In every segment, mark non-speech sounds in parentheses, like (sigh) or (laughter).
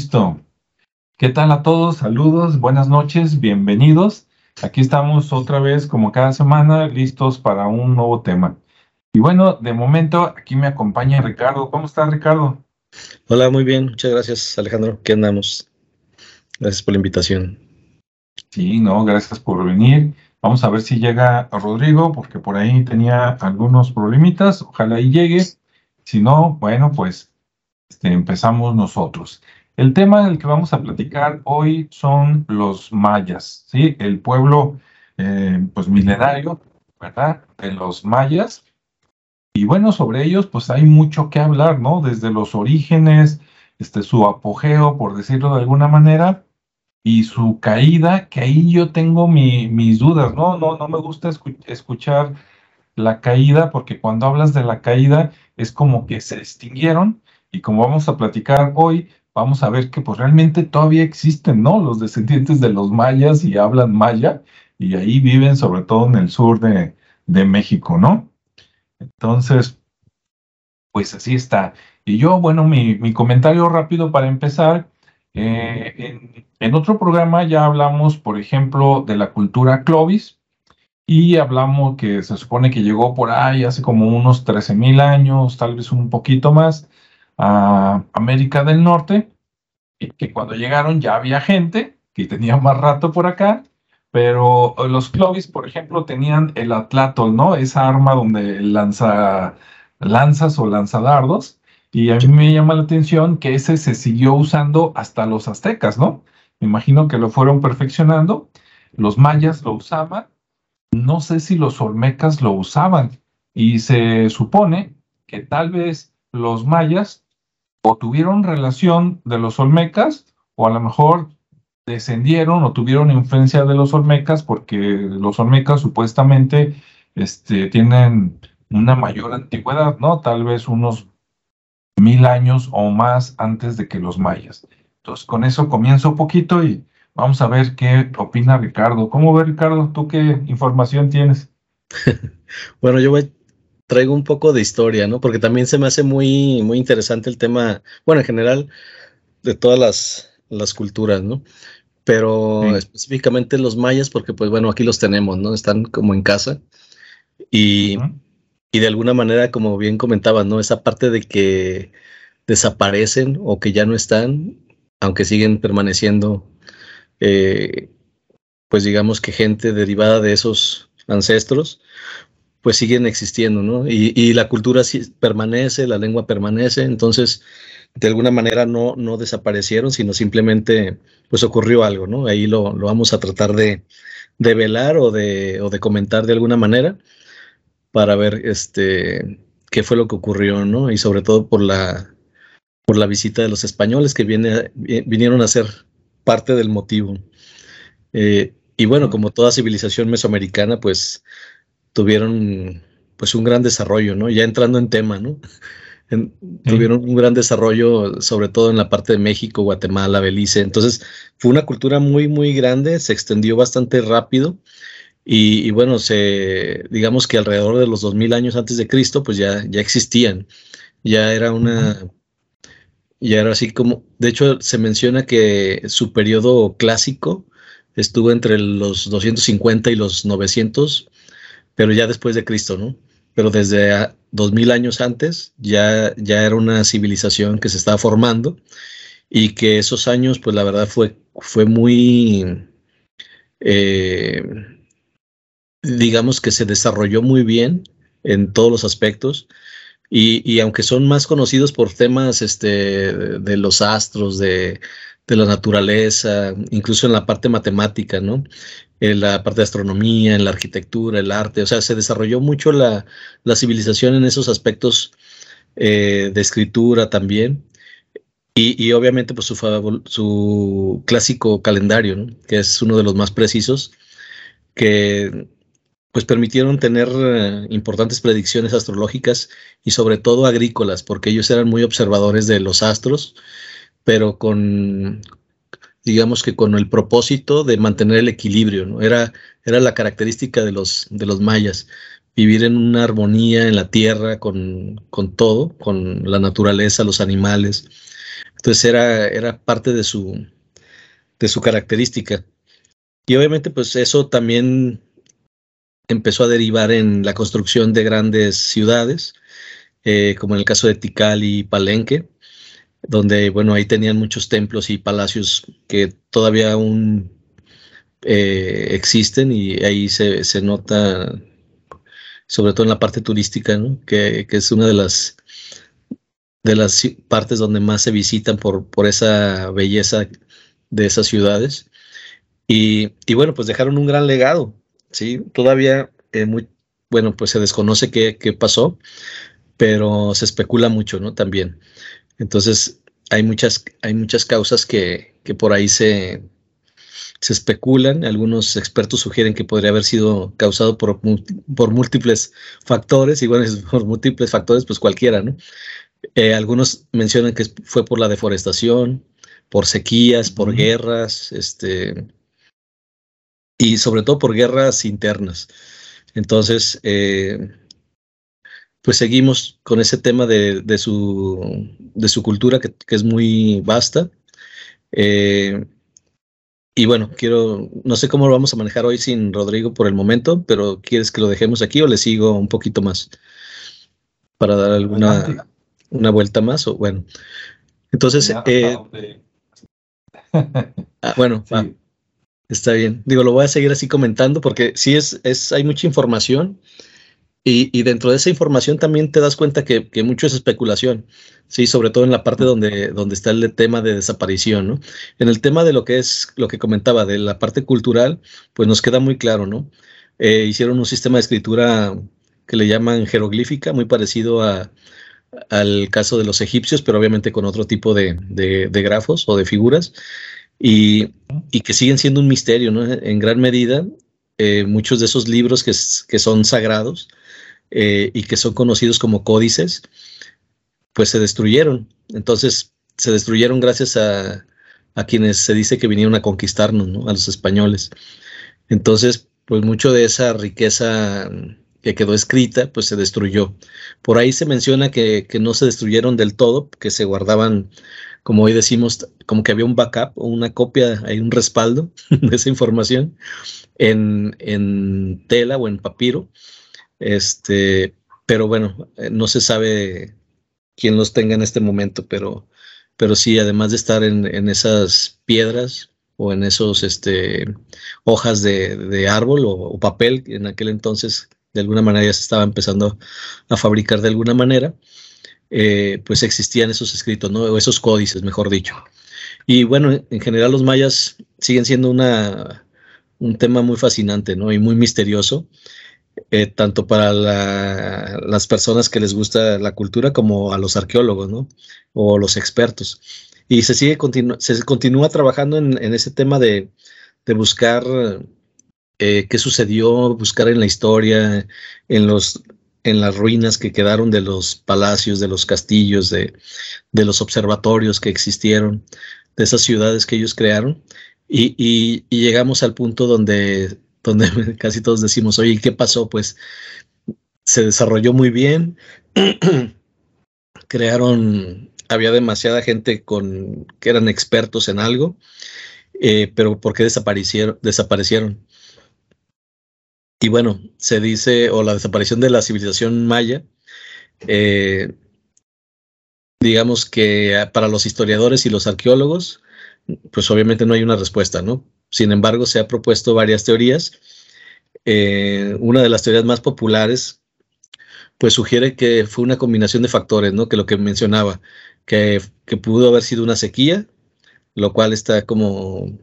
Listo. ¿Qué tal a todos? Saludos, buenas noches, bienvenidos. Aquí estamos otra vez, como cada semana, listos para un nuevo tema. Y bueno, de momento aquí me acompaña Ricardo. ¿Cómo está Ricardo? Hola, muy bien. Muchas gracias, Alejandro. ¿Qué andamos? Gracias por la invitación. Sí, no, gracias por venir. Vamos a ver si llega Rodrigo, porque por ahí tenía algunos problemitas. Ojalá y llegue. Si no, bueno, pues este, empezamos nosotros. El tema del que vamos a platicar hoy son los mayas, ¿sí? El pueblo, eh, pues, milenario, ¿verdad? De los mayas. Y bueno, sobre ellos, pues hay mucho que hablar, ¿no? Desde los orígenes, este, su apogeo, por decirlo de alguna manera, y su caída, que ahí yo tengo mis dudas, ¿no? No, no me gusta escuchar la caída, porque cuando hablas de la caída es como que se extinguieron, y como vamos a platicar hoy, vamos a ver que pues realmente todavía existen, ¿no? Los descendientes de los mayas y hablan maya y ahí viven sobre todo en el sur de, México, ¿no? Entonces, pues así está. Y yo, bueno, mi, comentario rápido para empezar. Eh, en, en, otro programa ya hablamos, por ejemplo, de la cultura Clovis y hablamos que se supone que llegó por ahí hace como unos 13 mil años, tal vez un poquito más, a América del Norte, que cuando llegaron ya había gente que tenía más rato por acá, pero los Clovis, por ejemplo, tenían el atlatol, ¿no? Esa arma donde lanza lanzas o lanzadardos, y a mí me llama la atención que ese se siguió usando hasta los aztecas, ¿no? Me imagino que lo fueron perfeccionando, los mayas lo usaban, no sé si los olmecas lo usaban, y se supone que tal vez los mayas o tuvieron relación de los olmecas o a lo mejor descendieron o tuvieron influencia de los olmecas porque los olmecas supuestamente este, tienen una mayor antigüedad, ¿no? Tal vez unos mil años o más antes de que los mayas. Entonces, con eso comienzo un poquito y vamos a ver qué opina Ricardo. ¿Cómo ve Ricardo? ¿Tú qué información tienes? (laughs) bueno, yo voy traigo un poco de historia, ¿no? Porque también se me hace muy, muy interesante el tema, bueno, en general, de todas las, las culturas, ¿no? Pero específicamente los mayas, porque pues bueno, aquí los tenemos, ¿no? Están como en casa. Y, y de alguna manera, como bien comentabas, ¿no? Esa parte de que desaparecen o que ya no están, aunque siguen permaneciendo, eh, pues digamos que gente derivada de esos ancestros, pues siguen existiendo, ¿no? Y, la cultura permanece, la lengua permanece, entonces de alguna manera no, no desaparecieron, sino simplemente pues ocurrió algo, ¿no? Ahí lo, vamos a tratar de, velar o de, o de comentar de alguna manera para ver este, qué fue lo que ocurrió, ¿no? Y sobre todo por la, por la visita de los españoles que viene, vinieron a ser parte del motivo. Eh, y bueno, como toda civilización mesoamericana, pues tuvieron pues un gran desarrollo, ¿no? Ya entrando en tema, ¿no? Tuvieron un gran desarrollo, sobre todo en la parte de México, Guatemala, Belice. Entonces, fue una cultura muy, muy grande, se extendió bastante rápido. Y, bueno, se, digamos que alrededor de los 2000 años antes de Cristo, pues ya, ya existían. Ya era una, ya era así como, de hecho, se menciona que su periodo clásico estuvo entre los 250 y los 900 pero ya después de Cristo, ¿no? Pero desde dos mil años antes ya, ya era una civilización que se estaba formando y que esos años, pues la verdad fue, fue muy, eh, digamos que se desarrolló muy bien en todos los aspectos. Y, y, aunque son más conocidos por temas este, de los astros, de, de la naturaleza, incluso en la parte matemática, ¿no? En la parte de astronomía, en la arquitectura, el arte, o sea, se desarrolló mucho la, civilización en esos aspectos eh, de escritura también. Y, obviamente, pues su, su clásico calendario, que es uno de los más precisos, que pues permitieron tener eh, importantes predicciones astrológicas y sobre todo agrícolas, porque ellos eran muy observadores de los astros pero con, digamos que con el propósito de mantener el equilibrio, ¿no? Era, era la característica de los, de los mayas, vivir en una armonía en la tierra con, con todo, con la naturaleza, los animales. Entonces era, era parte de su, de su característica. Y obviamente pues eso también empezó a derivar en la construcción de grandes ciudades, eh, como en el caso de Tikal y Palenque, donde, bueno, ahí tenían muchos templos y palacios que todavía aún eh, existen y ahí se, se, nota, sobre todo en la parte turística, ¿no? que, que, es una de las, de las partes donde más se visitan por, por esa belleza de esas ciudades. Y, y bueno, pues dejaron un gran legado, ¿sí? Todavía, eh, muy, bueno, pues se desconoce qué, qué pasó, pero se especula mucho, ¿no? También. Entonces, hay muchas, hay muchas causas que, que por ahí se, se especulan. Algunos expertos sugieren que podría haber sido causado por, por múltiples factores, y bueno, (laughs) por múltiples factores, pues cualquiera, ¿no? Eh, algunos mencionan que fue por la deforestación, por sequías, por guerras, este, y sobre todo por guerras internas. Entonces, eh, pues seguimos con ese tema de, de, su, de su, cultura que, que, es muy vasta. Eh, y bueno, quiero, no sé cómo lo vamos a manejar hoy sin Rodrigo por el momento, pero ¿quieres que lo dejemos aquí o le sigo un poquito más? Para dar alguna una vuelta más o bueno. Entonces, eh, (laughs) ah, bueno, sí. está bien. Digo, lo voy a seguir así comentando porque sí es, es hay mucha información y, dentro de esa información también te das cuenta que, mucho es especulación, sí, sobre todo en la parte donde, donde está el tema de desaparición, ¿no? En el tema de lo que es, lo que comentaba, de la parte cultural, pues nos queda muy claro, ¿no? Eh, hicieron un sistema de escritura que le llaman jeroglífica, muy parecido a, al caso de los egipcios, pero obviamente con otro tipo de, de, grafos o de figuras, y, y, que siguen siendo un misterio, ¿no? En gran medida, eh, muchos de esos libros que son sagrados, eh, y que son conocidos como códices, pues se destruyeron. Entonces, se destruyeron gracias a, quienes se dice que vinieron a conquistarnos, ¿no? a los españoles. Entonces, pues mucho de esa riqueza que quedó escrita, pues se destruyó. Por ahí se menciona que, que, no se destruyeron del todo, que se guardaban, como hoy decimos, como que había un backup o una copia, hay un respaldo (laughs) de esa información en, en tela o en papiro, este, pero bueno, eh, no se sabe quién los tenga en este momento, pero, pero sí, además de estar en, en esas piedras o en esos este, hojas de, de árbol o, papel, en aquel entonces de alguna manera ya se estaba empezando a fabricar de alguna manera, eh, pues existían esos escritos, ¿no? o esos códices, mejor dicho. Y bueno, en general los mayas siguen siendo una, un tema muy fascinante ¿no? y muy misterioso eh, tanto para la, las personas que les gusta la cultura como a los arqueólogos, ¿no? O los expertos. Y se sigue se continúa trabajando en, ese tema de, buscar eh, qué sucedió, buscar en la historia, en los en las ruinas que quedaron de los palacios, de los castillos, de, los observatorios que existieron, de esas ciudades que ellos crearon. Y llegamos al punto donde donde (laughs) casi todos decimos, oye, ¿qué pasó? Pues se desarrolló muy bien, (clears throat) crearon, había demasiada gente con, que eran expertos en algo, eh, pero ¿por qué desaparecieron? desaparecieron? Y bueno, se dice, o la desaparición de la civilización maya, eh, digamos que para los historiadores y los arqueólogos, pues obviamente no hay una respuesta, ¿no? Sin embargo, se ha propuesto varias teorías. Eh, una de las teorías más populares, pues sugiere que fue una combinación de factores, ¿no? Que lo que mencionaba, que, pudo haber sido una sequía, lo cual está como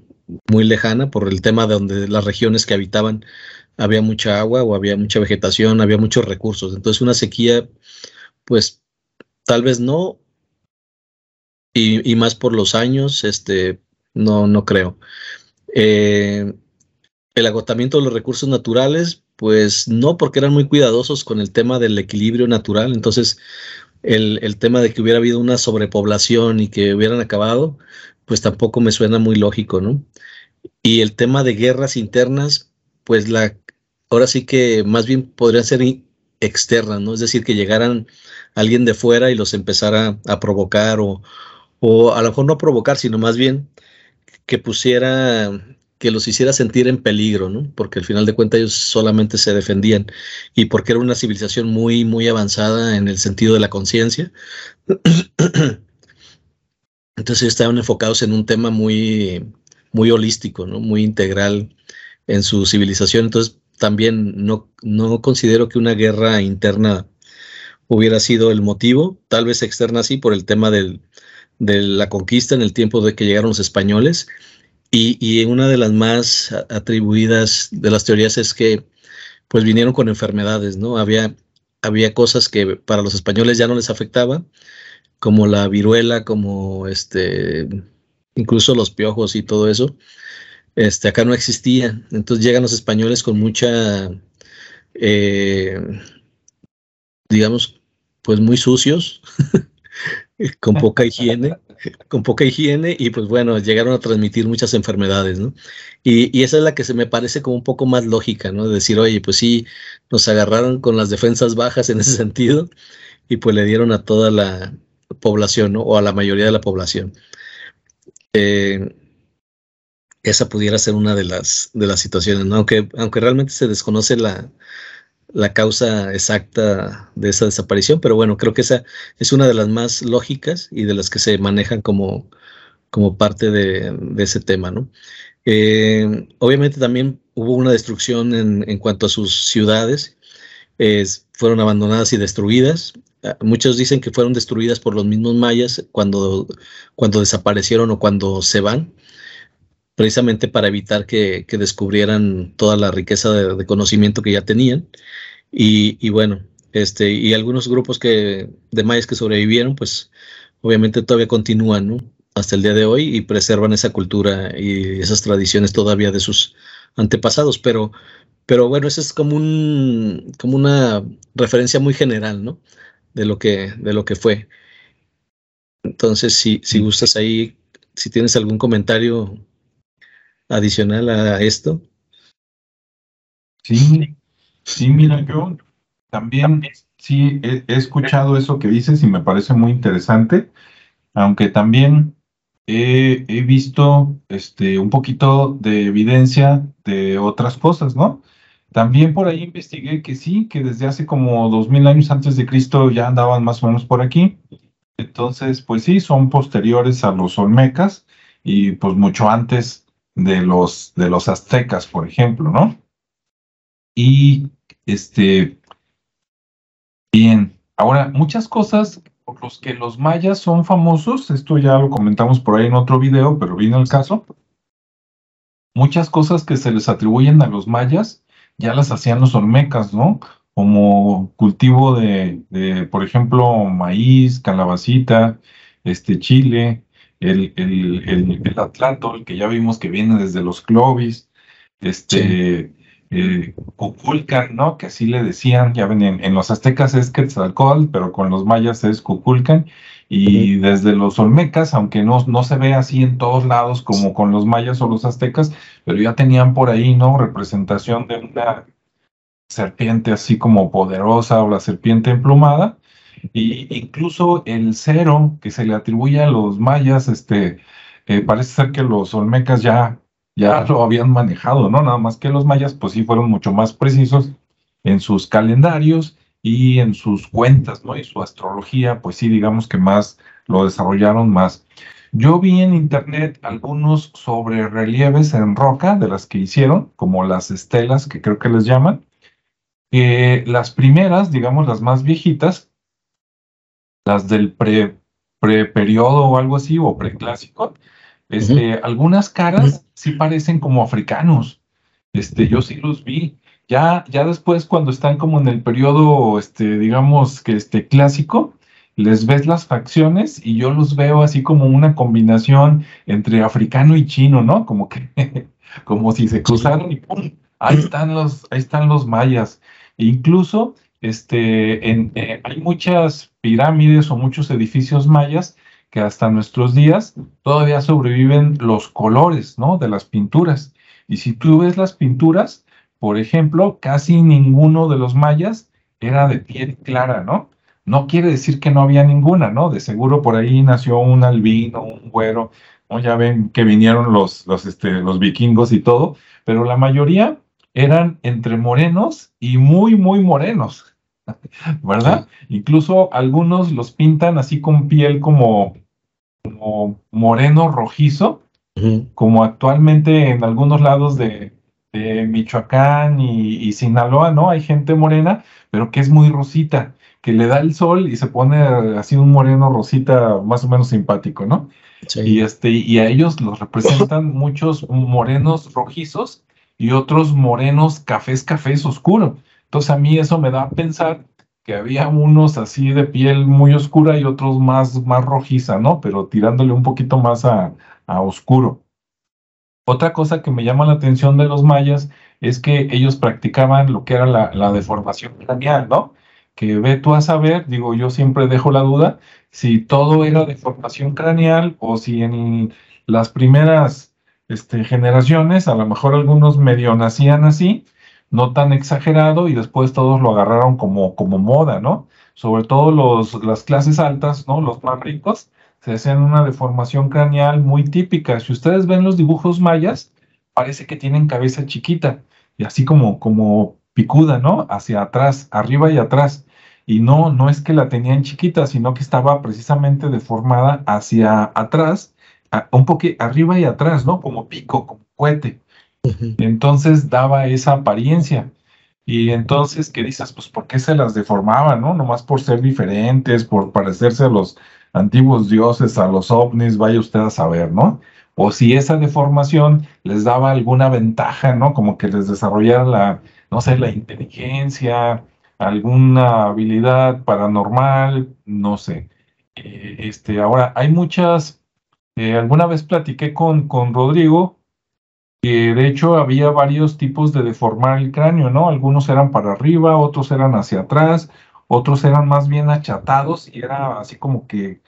muy lejana por el tema de donde las regiones que habitaban había mucha agua o había mucha vegetación, había muchos recursos. Entonces una sequía, pues tal vez no, y, y más por los años, este, no, no creo. Eh, el agotamiento de los recursos naturales, pues no, porque eran muy cuidadosos con el tema del equilibrio natural. Entonces, el, el, tema de que hubiera habido una sobrepoblación y que hubieran acabado, pues tampoco me suena muy lógico, ¿no? Y el tema de guerras internas, pues la, ahora sí que más bien podrían ser externas, ¿no? Es decir, que llegaran alguien de fuera y los empezara a provocar o, o a lo mejor no provocar, sino más bien que pusiera, que los hiciera sentir en peligro, ¿no? Porque al final de cuentas ellos solamente se defendían y porque era una civilización muy, muy avanzada en el sentido de la conciencia. (clears throat) Entonces estaban enfocados en un tema muy, muy holístico, ¿no? Muy integral en su civilización. Entonces también no, no considero que una guerra interna hubiera sido el motivo, tal vez externa sí, por el tema del, de la conquista en el tiempo de que llegaron los españoles. Y, y, una de las más atribuidas de las teorías es que pues vinieron con enfermedades, ¿no? Había, había cosas que para los españoles ya no les afectaban, como la viruela, como este, incluso los piojos y todo eso. Este, acá no existía. Entonces llegan los españoles con mucha, eh, digamos, pues muy sucios, (laughs) (laughs) con poca higiene, con poca higiene y pues bueno, llegaron a transmitir muchas enfermedades, ¿no? Y, esa es la que se me parece como un poco más lógica, ¿no? decir, oye, pues sí, nos agarraron con las defensas bajas en ese (laughs) sentido y pues le dieron a toda la población, ¿no? O a la mayoría de la población. Eh, esa pudiera ser una de las, de las situaciones, ¿no? Aunque, aunque realmente se desconoce la, la causa exacta de esa desaparición, pero bueno, creo que esa es una de las más lógicas y de las que se manejan como, como parte de, ese tema, ¿no? Eh, obviamente también hubo una destrucción en, cuanto a sus ciudades, fueron abandonadas y destruidas. Ah, muchos dicen que fueron destruidas por los mismos mayas cuando, cuando desaparecieron o cuando se van, precisamente para evitar que, descubrieran toda la riqueza de, conocimiento que ya tenían. Y, bueno, este, y algunos grupos que, de mayas que sobrevivieron, pues obviamente todavía continúan, ¿no? Hasta el día de hoy y preservan esa cultura y esas tradiciones todavía de sus antepasados, pero, pero bueno, eso es como un, como una referencia muy general, ¿no? De lo que, de lo que fue. Entonces, si, si gustas ahí, si tienes algún comentario adicional a esto. Sí, Sí, mira, yo también sí he, escuchado eso que dices y me parece muy interesante, aunque también he, visto este, un poquito de evidencia de otras cosas, ¿no? También por ahí investigué que sí, que desde hace como dos mil años antes de Cristo ya andaban más o menos por aquí. Entonces, pues sí, son posteriores a los olmecas y pues mucho antes de los, de los aztecas, por ejemplo, ¿no? Y este, bien, ahora, muchas cosas por los que los mayas son famosos, esto ya lo comentamos por ahí en otro video, pero viene el caso. Muchas cosas que se les atribuyen a los mayas ya las hacían los olmecas, ¿no? Como cultivo de, por ejemplo, maíz, calabacita, este chile, el, el, el, el que ya vimos que viene desde los clovis, este, eh, Cuculcan, ¿no? Que así le decían, ya ven, en, los aztecas es Quetzalcóatl, pero con los mayas es Cuculcan, y desde los olmecas, aunque no, no se ve así en todos lados como con los mayas o los aztecas, pero ya tenían por ahí, ¿no? Representación de una serpiente así como poderosa o la serpiente emplumada, y incluso el cero que se le atribuye a los mayas, este, eh, parece ser que los olmecas ya ya lo habían manejado, ¿no? Nada más que los mayas, pues sí fueron mucho más precisos en sus calendarios y en sus cuentas, ¿no? Y su astrología, pues sí, digamos que más lo desarrollaron más. Yo vi en internet algunos sobre relieves en roca de las que hicieron, como las estelas, que creo que les llaman. que las primeras, digamos las más viejitas, las del pre, pre o algo así, o preclásico, este, algunas caras sí parecen como africanos. Este, yo sí los vi. Ya, ya después, cuando están como en el periodo, este, digamos que este clásico, les ves las facciones y yo los veo así como una combinación entre africano y chino, ¿no? Como que, (laughs) como si se cruzaron y ¡pum! Ahí están los, ahí están los mayas. E incluso, este, en, eh, hay muchas pirámides o muchos edificios mayas que hasta nuestros días todavía sobreviven los colores, ¿no? De las pinturas. Y si tú ves las pinturas, por ejemplo, casi ninguno de los mayas era de piel clara, ¿no? no quiere decir que no había ninguna, ¿no? De seguro por ahí nació un albino, un güero, ¿no? Ya ven que vinieron los, los, este, los vikingos y todo, pero la mayoría eran entre morenos y muy, muy morenos, (laughs) ¿verdad? Incluso algunos los pintan así con piel como, como moreno rojizo, como actualmente en algunos lados de, Michoacán y, Sinaloa, ¿no? Hay gente morena, pero que es muy rosita, que le da el sol y se pone así un moreno rosita más o menos simpático, ¿no? Y, este, y a ellos los representan (laughs) muchos morenos rojizos y otros morenos cafés, cafés oscuro. Entonces a mí eso me da a pensar que había unos así de piel muy oscura y otros más, más rojiza, ¿no? Pero tirándole un poquito más a, a oscuro. Otra cosa que me llama la atención de los mayas es que ellos practicaban lo que era la, deformación craneal, ¿no? Que ve tú a saber, digo, yo siempre dejo la duda, si todo era deformación craneal o si en las primeras este, generaciones, a lo mejor algunos medio nacían así, no tan exagerado, y después todos lo agarraron como, como moda, ¿no? Sobre todo los, las clases altas, ¿no? Los más ricos, se hacían una deformación craneal muy típica. Si ustedes ven los dibujos mayas, parece que tienen cabeza chiquita y así como, como picuda, ¿no? Hacia atrás, arriba y atrás. Y no, no es que la tenían chiquita, sino que estaba precisamente deformada hacia atrás un poco arriba y atrás, ¿no? Como pico, como cohete. Entonces daba esa apariencia. Y entonces, ¿qué dices? Pues, ¿por qué se las deformaban, no? Nomás por ser diferentes, por parecerse a los antiguos dioses, a los ovnis, vaya usted a saber, ¿no? O si esa deformación les daba alguna ventaja, ¿no? Como que les desarrollara la, no sé, la inteligencia, alguna habilidad paranormal, no sé. Eh, este, ahora, hay muchas eh, alguna vez platiqué con, con Rodrigo que de hecho había varios tipos de deformar el cráneo, ¿no? Algunos eran para arriba, otros eran hacia atrás, otros eran más bien achatados y era así como que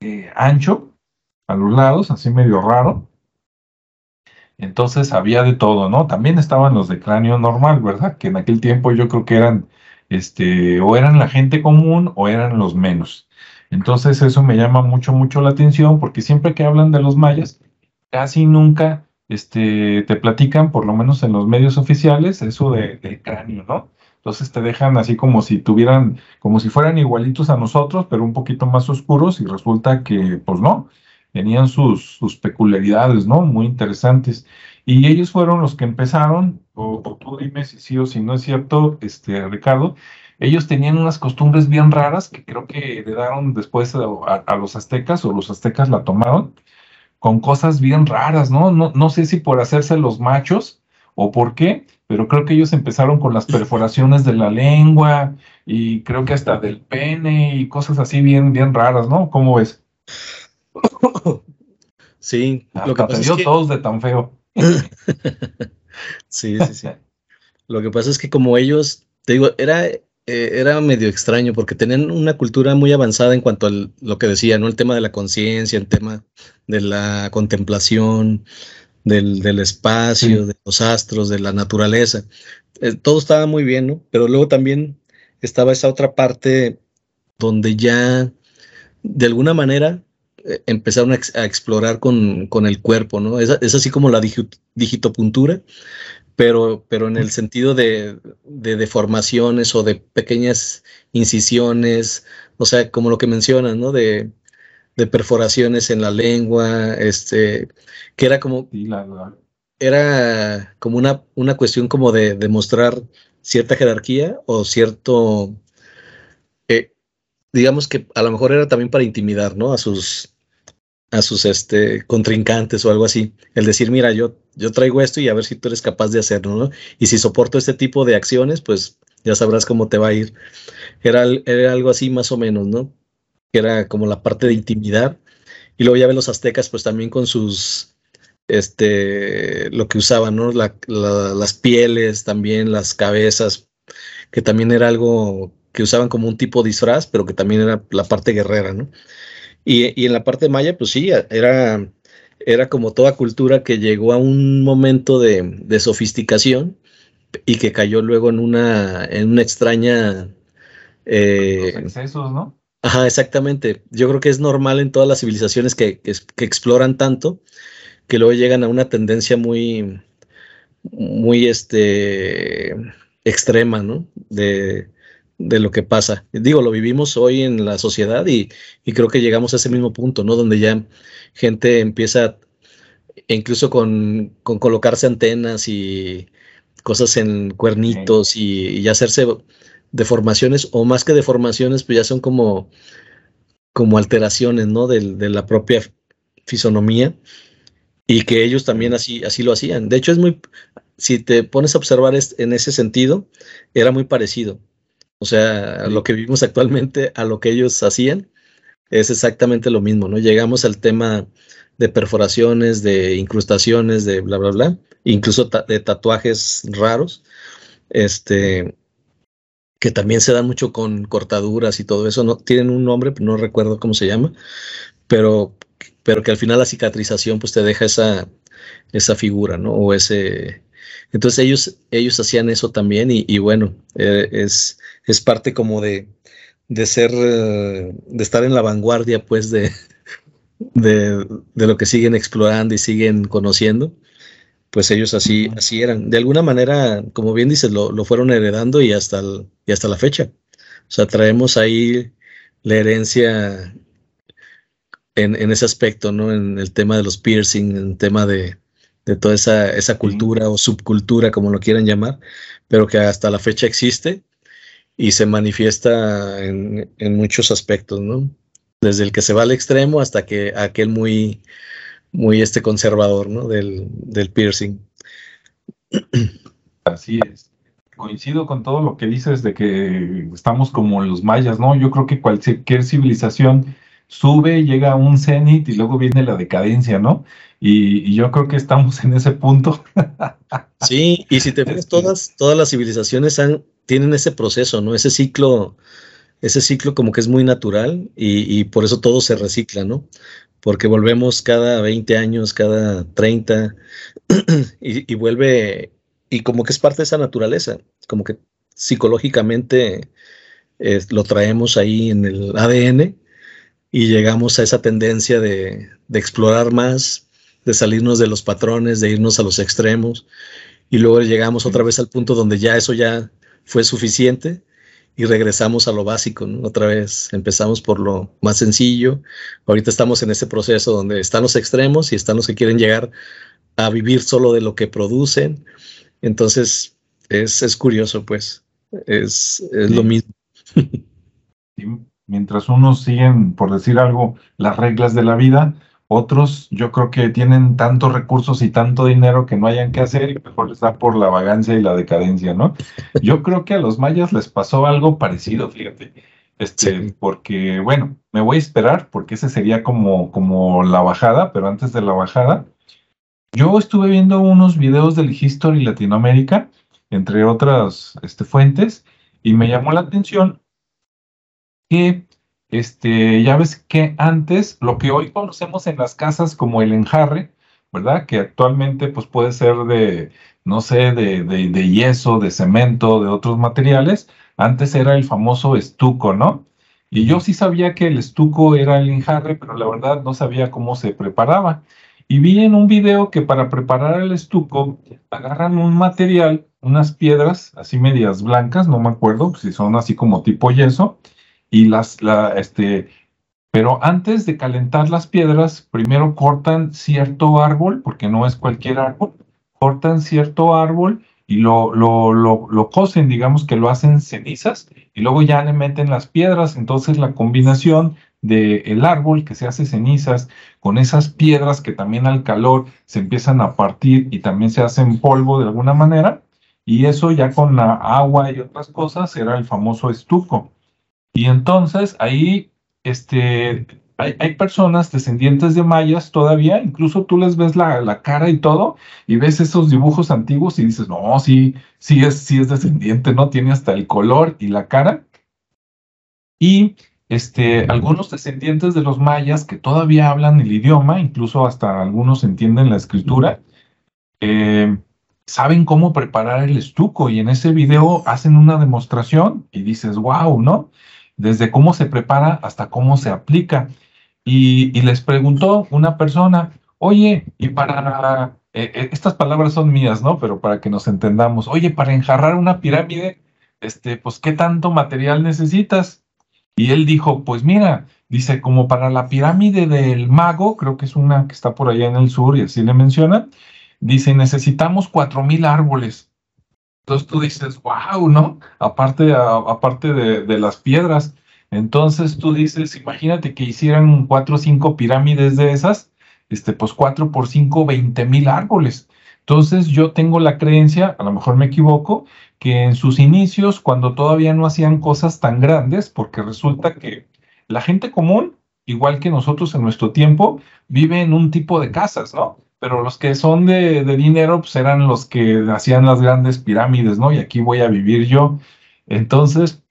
eh, ancho a los lados, así medio raro. Entonces había de todo, ¿no? También estaban los de cráneo normal, ¿verdad? Que en aquel tiempo yo creo que eran, este, o eran la gente común o eran los menos. Entonces eso me llama mucho, mucho la atención porque siempre que hablan de los mayas, casi nunca este, te platican, por lo menos en los medios oficiales, eso de, del cráneo, ¿no? Entonces te dejan así como si tuvieran, como si fueran igualitos a nosotros, pero un poquito más oscuros y resulta que, pues no, tenían sus, sus peculiaridades, ¿no? Muy interesantes. Y ellos fueron los que empezaron, o, o, tú dime si sí o si no es cierto, este, Ricardo, ellos tenían unas costumbres bien raras que creo que heredaron después a, los aztecas o los aztecas la tomaron con cosas bien raras, ¿no? ¿no? No sé si por hacerse los machos o por qué, pero creo que ellos empezaron con las perforaciones de la lengua y creo que hasta del pene y cosas así bien, bien raras, ¿no? ¿Cómo ves? Sí, lo que pasa todos de tan feo. (laughs) sí, sí, sí. Lo que pasa es que como ellos, te digo, era eh, era medio extraño porque tenían una cultura muy avanzada en cuanto a lo que decía, ¿no? El tema de la conciencia, el tema de la contemplación, del, espacio, de los astros, de la naturaleza. Eh, todo estaba muy bien, ¿no? Pero luego también estaba esa otra parte donde ya, de alguna manera, eh, empezaron a, explorar con, el cuerpo, ¿no? Es, es así como la digitopuntura, pero, pero en el sentido de, deformaciones o de pequeñas incisiones, o sea, como lo que mencionas, ¿no? De, perforaciones en la lengua, este, que era como, era como una, una cuestión como de demostrar cierta jerarquía o cierto, eh, digamos que a lo mejor era también para intimidar, ¿no? A sus, a sus este, contrincantes o algo así. El decir, mira, yo, yo traigo esto y a ver si tú eres capaz de hacerlo, ¿no? Y si soporto este tipo de acciones, pues ya sabrás cómo te va a ir. Era, era algo así más o menos, ¿no? Era como la parte de intimidad. Y luego ya ven los aztecas, pues también con sus, este, lo que usaban, ¿no? las pieles, también las cabezas, que también era algo que usaban como un tipo de disfraz, pero que también era la parte guerrera, ¿no? Y, en la parte maya, pues sí, era, era como toda cultura que llegó a un momento de, sofisticación y que cayó luego en una, en una extraña Eh, Los excesos, ¿no? Ajá, exactamente. Yo creo que es normal en todas las civilizaciones que, que, exploran tanto que luego llegan a una tendencia muy, muy este, extrema, ¿no? De, de lo que pasa. Digo, lo vivimos hoy en la sociedad y, creo que llegamos a ese mismo punto, ¿no? Donde ya gente empieza, incluso con, colocarse antenas y cosas en cuernitos y, hacerse deformaciones, o más que deformaciones, pues ya son como, como alteraciones, ¿no? De, de la propia fisonomía y que ellos también así, así lo hacían. De hecho, es muy, si te pones a observar en ese sentido, era muy parecido. O sea, lo que vivimos actualmente a lo que ellos hacían es exactamente lo mismo, ¿no? Llegamos al tema de perforaciones, de incrustaciones, de bla, bla, bla, incluso de tatuajes raros, este, que también se dan mucho con cortaduras y todo eso, no tienen un nombre, no recuerdo cómo se llama, pero, pero que al final la cicatrización pues te deja esa, esa figura, ¿no? O ese, entonces ellos, ellos hacían eso también y, bueno, eh, es, es parte como de, de ser, eh, de estar en la vanguardia pues de, de, lo que siguen explorando y siguen conociendo. Pues ellos así, así eran. De alguna manera, como bien dices, lo, lo fueron heredando y hasta, y hasta la fecha. O sea, traemos ahí la herencia en, en, ese aspecto, ¿no? En el tema de los piercing, en el tema de, de toda esa, esa cultura o subcultura, como lo quieran llamar, pero que hasta la fecha existe y se manifiesta en, en muchos aspectos, ¿no? Desde el que se va al extremo hasta que aquel muy, muy este conservador, ¿no? Del, del piercing. (clears throat) Así es. Coincido con todo lo que dices de que estamos como los mayas, ¿no? Yo creo que cualquier civilización sube, llega a un cenit y luego viene la decadencia, ¿no? Y, yo creo que estamos en ese punto. sí, y si te ves, todas, todas las civilizaciones han, tienen ese proceso, ¿no? Ese ciclo, ese ciclo como que es muy natural y, por eso todo se recicla, ¿no? Porque volvemos cada 20 años, cada 30 (clears throat) y, vuelve, y como que es parte de esa naturaleza, como que psicológicamente eh, lo traemos ahí en el ADN y llegamos a esa tendencia de, de explorar más, de salirnos de los patrones, de irnos a los extremos, y luego llegamos otra vez al punto donde ya eso ya fue suficiente y regresamos a lo básico, Otra vez empezamos por lo más sencillo. Ahorita estamos en ese proceso donde están los extremos y están los que quieren llegar a vivir solo de lo que producen. Entonces, es, es curioso, pues, es, es lo mismo. (laughs) Mientras unos siguen, por decir algo, las reglas de la vida, otros, yo creo que tienen tantos recursos y tanto dinero que no hayan que hacer y mejor les da por la vagancia y la decadencia, ¿no? Yo creo que a los mayas les pasó algo parecido, fíjate. Este, porque, bueno, me voy a esperar porque ese sería como, como la bajada, pero antes de la bajada, yo estuve viendo unos videos del History Latinoamérica, entre otras este, fuentes, y me llamó la atención que este, ya ves que antes, lo que hoy conocemos en las casas como el enjarre, ¿verdad? Que actualmente pues puede ser de, no sé, de, de, yeso, de cemento, de otros materiales. Antes era el famoso estuco, ¿no? Y yo sí sabía que el estuco era el enjarre, pero la verdad no sabía cómo se preparaba. Y vi en un video que para preparar el estuco agarran un material, unas piedras así medias blancas, no me acuerdo si son así como tipo yeso, y las, la, este, pero antes de calentar las piedras, primero cortan cierto árbol, porque no es cualquier árbol, cortan cierto árbol y lo, lo, lo, lo digamos que lo hacen cenizas, y luego ya le meten las piedras, entonces la combinación del el árbol que se hace cenizas con esas piedras que también al calor se empiezan a partir y también se hacen polvo de alguna manera, y eso ya con la agua y otras cosas era el famoso estuco. Y entonces ahí este, hay, hay, personas descendientes de mayas todavía, incluso tú les ves la, la, cara y todo, y ves esos dibujos antiguos y dices, no, sí, sí es, sí es descendiente, ¿no? Tiene hasta el color y la cara. Y este, algunos descendientes de los mayas que todavía hablan el idioma, incluso hasta algunos entienden la escritura, eh, saben cómo preparar el estuco y en ese video hacen una demostración y dices, wow, ¿no? Desde cómo se prepara hasta cómo se aplica. Y, les preguntó una persona, oye, y para, eh, eh, estas palabras son mías, ¿no? Pero para que nos entendamos, oye, para enjarrar una pirámide, este, pues, ¿qué tanto material necesitas? Y él dijo, pues mira, dice, como para la pirámide del mago, creo que es una que está por allá en el sur y así le menciona, dice, necesitamos cuatro mil árboles. Entonces tú dices, wow, ¿no? Aparte, aparte de, de, las piedras. Entonces tú dices, imagínate que hicieran cuatro o cinco pirámides de esas, este, pues cuatro por cinco, veinte mil árboles. Entonces yo tengo la creencia, a lo mejor me equivoco, que en sus inicios, cuando todavía no hacían cosas tan grandes, porque resulta que la gente común, igual que nosotros en nuestro tiempo, vive en un tipo de casas, ¿no? Pero los que son de, dinero, pues eran los que hacían las grandes pirámides, ¿no? Y aquí voy a vivir yo. Entonces,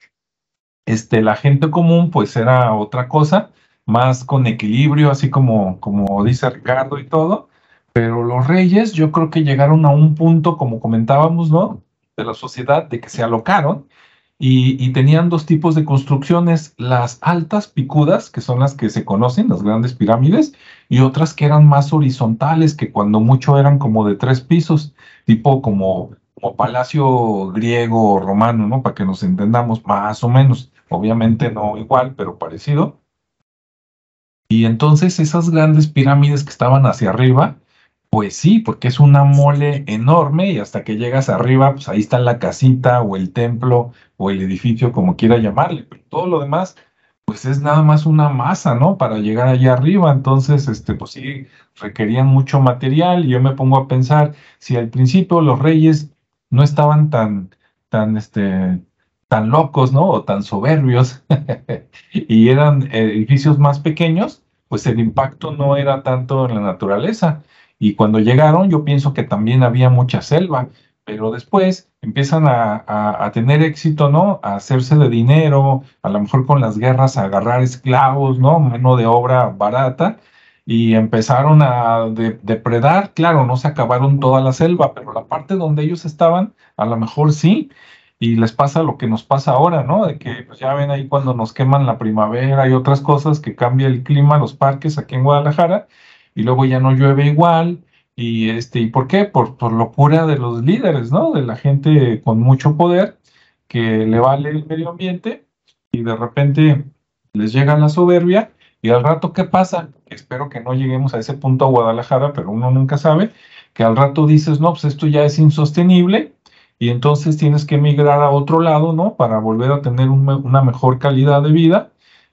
este, la gente común, pues era otra cosa, más con equilibrio, así como, como dice Ricardo y todo. Pero los reyes, yo creo que llegaron a un punto, como comentábamos, ¿no? De la sociedad, de que se alocaron y, tenían dos tipos de construcciones, las altas picudas, que son las que se conocen, las grandes pirámides, y otras que eran más horizontales, que cuando mucho eran como de tres pisos, tipo como, palacio griego o romano, ¿no? Para que nos entendamos más o menos, obviamente no igual, pero parecido. Y entonces esas grandes pirámides que estaban hacia arriba, pues sí, porque es una mole enorme y hasta que llegas arriba, pues ahí está la casita o el templo o el edificio, como quiera llamarle, pero todo lo demás, pues es nada más una masa, ¿no? Para llegar allá arriba, entonces, este, pues sí, requerían mucho material y yo me pongo a pensar, si al principio los reyes no estaban tan, tan, este, tan locos, ¿no? O tan soberbios (laughs) y eran edificios más pequeños, pues el impacto no era tanto en la naturaleza y cuando llegaron, yo pienso que también había mucha selva, pero después empiezan a, tener éxito, ¿no? A hacerse de dinero, a lo mejor con las guerras a agarrar esclavos, ¿no? Mano de obra barata, y empezaron a depredar, claro, no se acabaron toda la selva, pero la parte donde ellos estaban, a lo mejor sí, y les pasa lo que nos pasa ahora, ¿no? De que pues ya ven ahí cuando nos queman la primavera y otras cosas, que cambia el clima, los parques aquí en Guadalajara, y luego ya no llueve igual. Y, este, ¿y por qué? Por, por locura de los líderes, ¿no? De la gente con mucho poder que le vale el medio ambiente y de repente les llega la soberbia y al rato, ¿qué pasa? Espero que no lleguemos a ese punto a Guadalajara, pero uno nunca sabe, que al rato dices, no, pues esto ya es insostenible y entonces tienes que emigrar a otro lado, ¿no? Para volver a tener una mejor calidad de vida,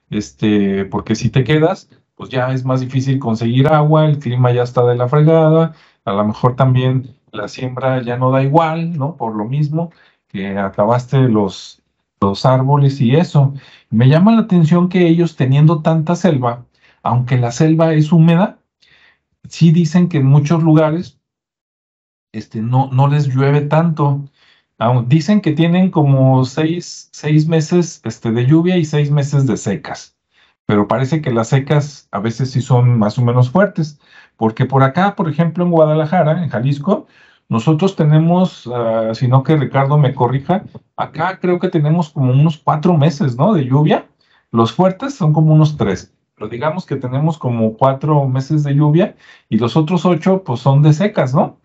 este, porque si te quedas, pues ya es más difícil conseguir agua, el clima ya está de la fregada, a lo mejor también la siembra ya no da igual, ¿no? Por lo mismo que acabaste los, los árboles y eso. Me llama la atención que ellos teniendo tanta selva, aunque la selva es húmeda, sí dicen que en muchos lugares este, no, no les llueve tanto. Dicen que tienen como seis, seis meses este, de lluvia y seis meses de secas pero parece que las secas a veces sí son más o menos fuertes, porque por acá, por ejemplo, en Guadalajara, en Jalisco, nosotros tenemos, uh, si no que Ricardo me corrija, acá creo que tenemos como unos cuatro meses, ¿no? De lluvia. Los fuertes son como unos tres, pero digamos que tenemos como cuatro meses de lluvia y los otros ocho, pues son de secas, ¿no?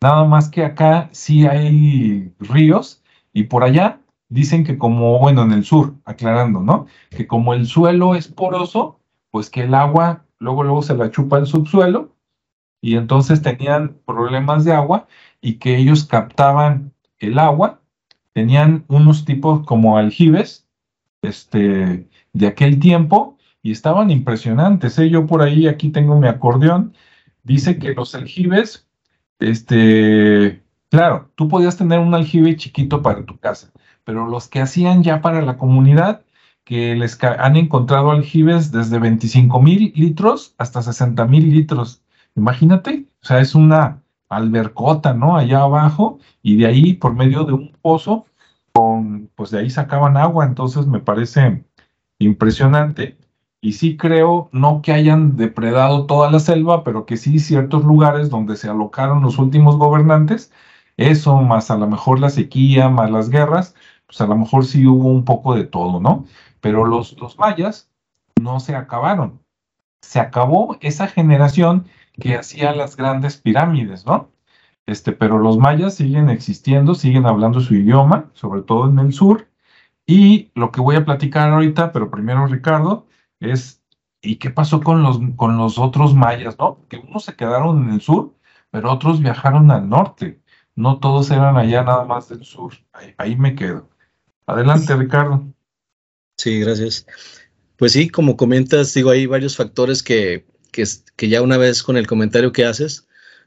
Nada más que acá sí hay ríos y por allá dicen que como, bueno, en el sur, aclarando, ¿no? Que como el suelo es poroso, pues que el agua luego, luego se la chupa el subsuelo y entonces tenían problemas de agua y que ellos captaban el agua, tenían unos tipos como aljibes, este, de aquel tiempo y estaban impresionantes. ¿eh? Yo por ahí, aquí tengo mi acordeón, dice que los aljibes, este, claro, tú podías tener un aljibe chiquito para tu casa, pero los que hacían ya para la comunidad, que les han encontrado aljibes desde 25 mil litros hasta 60 mil litros. Imagínate, o sea, es una albercota, ¿no? Allá abajo, y de ahí, por medio de un pozo, con, pues de ahí sacaban agua, entonces me parece impresionante. Y sí creo, no que hayan depredado toda la selva, pero que sí ciertos lugares donde se alocaron los últimos gobernantes, Eso, más a lo mejor la sequía, más las guerras, pues a lo mejor sí hubo un poco de todo, ¿no? Pero los, los mayas no se acabaron. Se acabó esa generación que hacía las grandes pirámides, ¿no? Este, pero los mayas siguen existiendo, siguen hablando su idioma, sobre todo en el sur. Y lo que voy a platicar ahorita, pero primero Ricardo, es ¿y qué pasó con los, con los otros mayas, no? Que unos se quedaron en el sur, pero otros viajaron al norte. No todos eran allá nada más del sur. Ahí, me quedo. Adelante, Ricardo. Sí, gracias. Pues sí, como comentas, digo, hay varios factores que, que, ya una vez con el comentario que haces,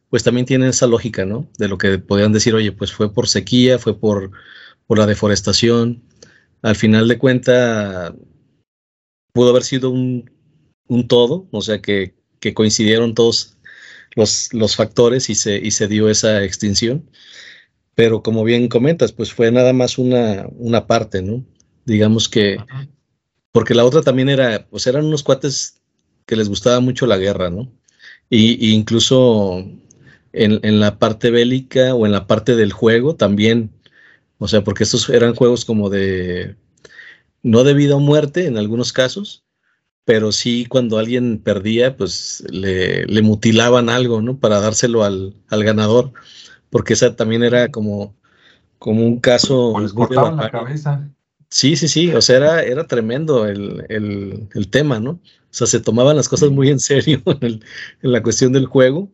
pues también tienen esa lógica, ¿no? De lo que podrían decir, oye, pues fue por sequía, fue por, por la deforestación. Al final de cuenta, pudo haber sido un, un todo, o sea, que, que coincidieron todos los, los, factores y se, y se dio esa extinción. Pero como bien comentas, pues fue nada más una, una parte, ¿no? Digamos que, porque la otra también era, pues eran unos cuates que les gustaba mucho la guerra, ¿no? Y, y incluso en, la parte bélica o en la parte del juego también. O sea, porque estos eran juegos como de, no de vida o muerte en algunos casos, pero sí cuando alguien perdía, pues le, mutilaban algo, ¿no? Para dárselo al, ganador, porque esa también era como, como un caso... les cortaban la cabeza. Sí, sí, sí, o sea, era, era tremendo el, tema, ¿no? O sea, se tomaban las cosas muy en serio (laughs) en la cuestión del juego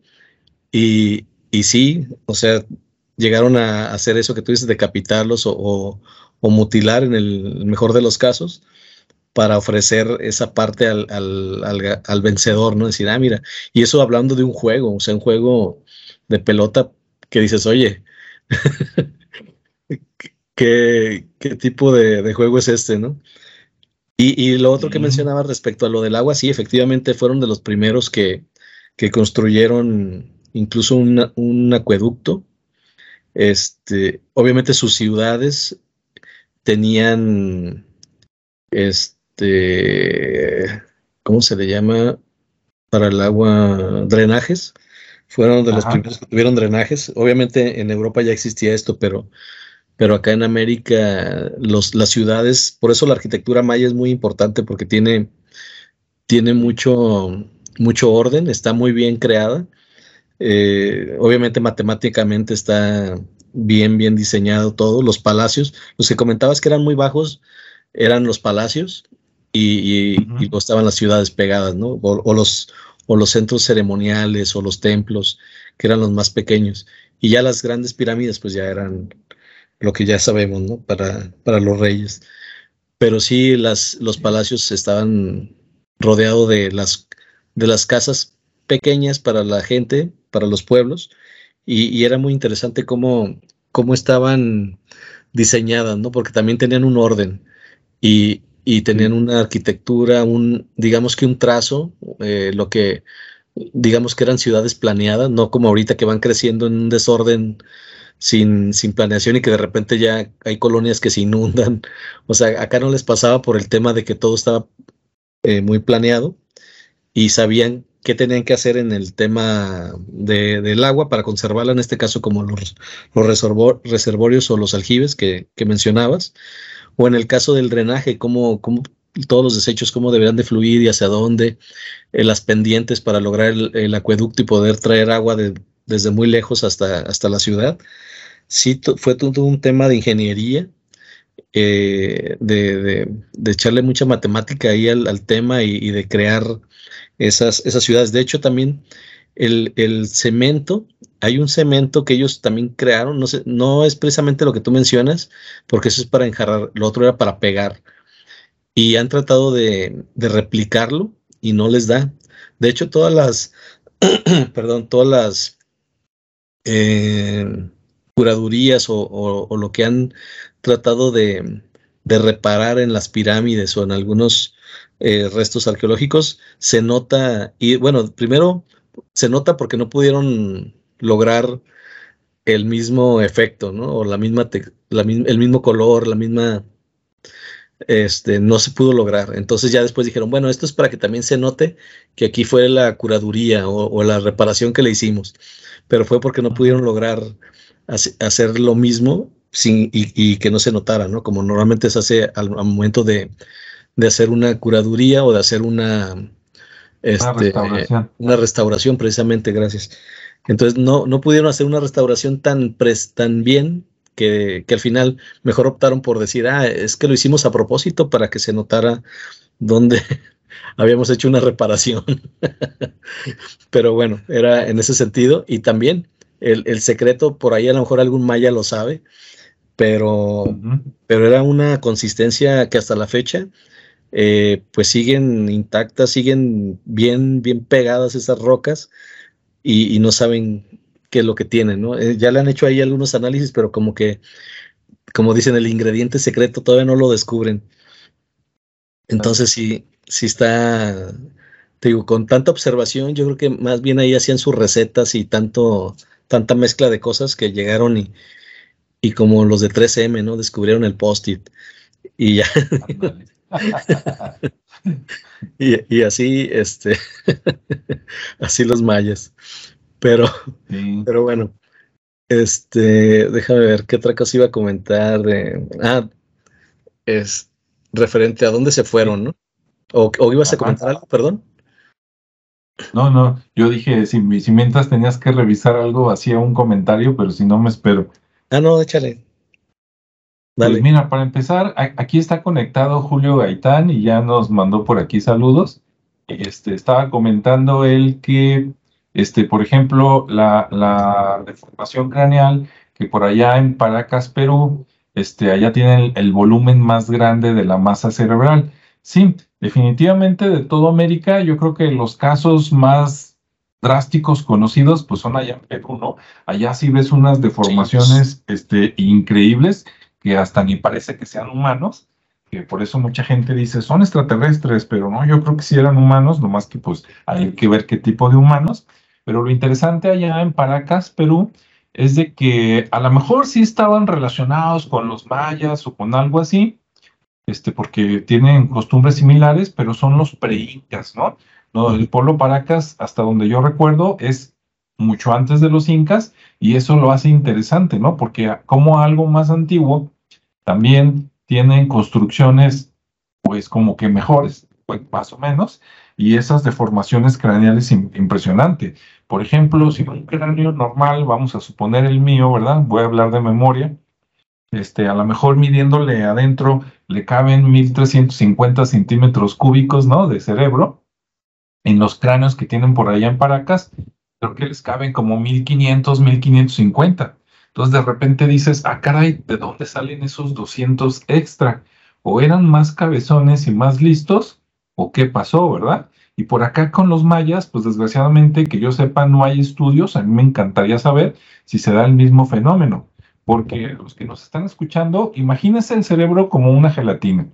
y, y sí, o sea, llegaron a hacer eso que tú dices, decapitarlos o, mutilar en el mejor de los casos para ofrecer esa parte al, al, vencedor, ¿no? Decir, ah, mira, y eso hablando de un juego, o sea, un juego de pelota que dices, oye, (laughs) ¿qué, tipo de, juego es este, no? Y, y lo otro que mencionaba respecto a lo del agua, sí, efectivamente fueron de los primeros que, que construyeron incluso un acueducto. Este, obviamente sus ciudades tenían, este, ¿cómo se le llama? Para el agua, drenajes. Fueron de los primeros que tuvieron drenajes. Obviamente en Europa ya existía esto, pero, pero acá en América los, las ciudades, por eso la arquitectura maya es muy importante porque tiene, tiene mucho, mucho orden, está muy bien creada eh, obviamente matemáticamente está bien, bien diseñado todo. Los palacios, los que comentabas que eran muy bajos, eran los palacios y, y, estaban las ciudades pegadas, ¿no? O, los, o los centros ceremoniales o los templos, que eran los más pequeños. Y ya las grandes pirámides, pues ya eran lo que ya sabemos, ¿no? Para, para los reyes. Pero sí, las, los palacios estaban rodeados de las, de las casas pequeñas para la gente, para los pueblos, y, era muy interesante cómo, cómo estaban diseñadas, ¿no? Porque también tenían un orden y, y tenían una arquitectura, un, digamos que un trazo, eh, lo que digamos que eran ciudades planeadas, no como ahorita que van creciendo en un desorden sin, sin planeación y que de repente ya hay colonias que se inundan. O sea, acá no les pasaba por el tema de que todo estaba eh, muy planeado y sabían qué tenían que hacer en el tema del agua para conservarla, en este caso como los, los reservorios o los aljibes que, mencionabas, o en el caso del drenaje, cómo, cómo todos los desechos, cómo deberían de fluir y hacia dónde, eh, las pendientes para lograr el, acueducto y poder traer agua desde muy lejos hasta, hasta la ciudad. Sí, fue todo un tema de ingeniería, eh, de, echarle mucha matemática ahí al, tema y, de crear esas, esas ciudades. De hecho, también el, cemento, hay un cemento que ellos también crearon, no, sé, no es precisamente lo que tú mencionas, porque eso es para enjarrar, lo otro era para pegar. Y han tratado de, replicarlo y no les da. De hecho, todas las, (clears throat) perdón, todas las eh, curadurías o, lo que han tratado de, de reparar en las pirámides o en algunos eh, restos arqueológicos, se nota, y bueno, primero se nota porque no pudieron lograr el mismo efecto, ¿no? O la misma, el mismo color, la misma, este, no se pudo lograr. Entonces ya después dijeron, bueno, esto es para que también se note que aquí fue la curaduría o, la reparación que le hicimos, pero fue porque no pudieron lograr hacer lo mismo sin, y, que no se notara, ¿no? Como normalmente se hace al, momento de, hacer una curaduría o de hacer una, este, una, restauración. precisamente, gracias. Entonces no, no pudieron hacer una restauración tan, tan bien que, que, al final mejor optaron por decir, ah, es que lo hicimos a propósito para que se notara dónde (laughs) habíamos hecho una reparación. (laughs) Pero bueno, era en ese sentido. Y también el, el, secreto, por ahí a lo mejor algún maya lo sabe, pero, pero era una consistencia que hasta la fecha eh, pues siguen intactas, siguen bien, bien pegadas esas rocas y, no saben qué es lo que tienen, ¿no? Eh, ya le han hecho ahí algunos análisis, pero como que, como dicen, el ingrediente secreto todavía no lo descubren. Entonces sí, sí está, te digo, con tanta observación, yo creo que más bien ahí hacían sus recetas y tanto, tanta mezcla de cosas que llegaron y, y como los de 3M, ¿no? Descubrieron el post-it y ya. (laughs) y, así, este, (laughs) así los mayas. Pero, pero bueno, este, déjame ver qué otra cosa iba a comentar. ah, es referente a dónde se fueron, ¿no? ¿O, ibas a comentar algo, perdón? No, no, yo dije, si, si mientras tenías que revisar algo, hacía un comentario, pero si no me espero. Ah, no, échale. Pues mira, para empezar, aquí está conectado Julio Gaitán y ya nos mandó por aquí saludos. Este, estaba comentando él que, este, por ejemplo, la, la deformación craneal, que por allá en Paracas, Perú, este, allá tiene el, volumen más grande de la masa cerebral. Sí, definitivamente de toda América, yo creo que los casos más drásticos conocidos, pues son allá en Perú, ¿no? Allá sí ves unas deformaciones este, increíbles que hasta ni parece que sean humanos, que por eso mucha gente dice, son extraterrestres, pero no, yo creo que sí eran humanos, nomás que pues hay que ver qué tipo de humanos. Pero lo interesante allá en Paracas, Perú, es de que a lo mejor sí estaban relacionados con los mayas o con algo así, este, porque tienen costumbres similares, pero son los pre-incas, ¿no? El pueblo Paracas, hasta donde yo recuerdo, es mucho antes de los incas y eso lo hace interesante, ¿no? Porque como algo más antiguo también tienen construcciones, pues como que mejores, pues más o menos, y esas deformaciones craneales impresionantes. Por ejemplo, si un cráneo normal, vamos a suponer el mío, ¿verdad? Voy a hablar de memoria. Este, a lo mejor midiéndole adentro le caben 1350 centímetros cúbicos, ¿no? De cerebro en los cráneos que tienen por allá en Paracas, creo que les caben como 1500, 1550. Entonces de repente dices, ah, caray, ¿de dónde salen esos 200 extra? ¿O eran más cabezones y más listos? ¿O qué pasó, verdad? Y por acá con los mayas, pues desgraciadamente que yo sepa no hay estudios, a mí me encantaría saber si se da el mismo fenómeno, porque los que nos están escuchando, imagínense el cerebro como una gelatina.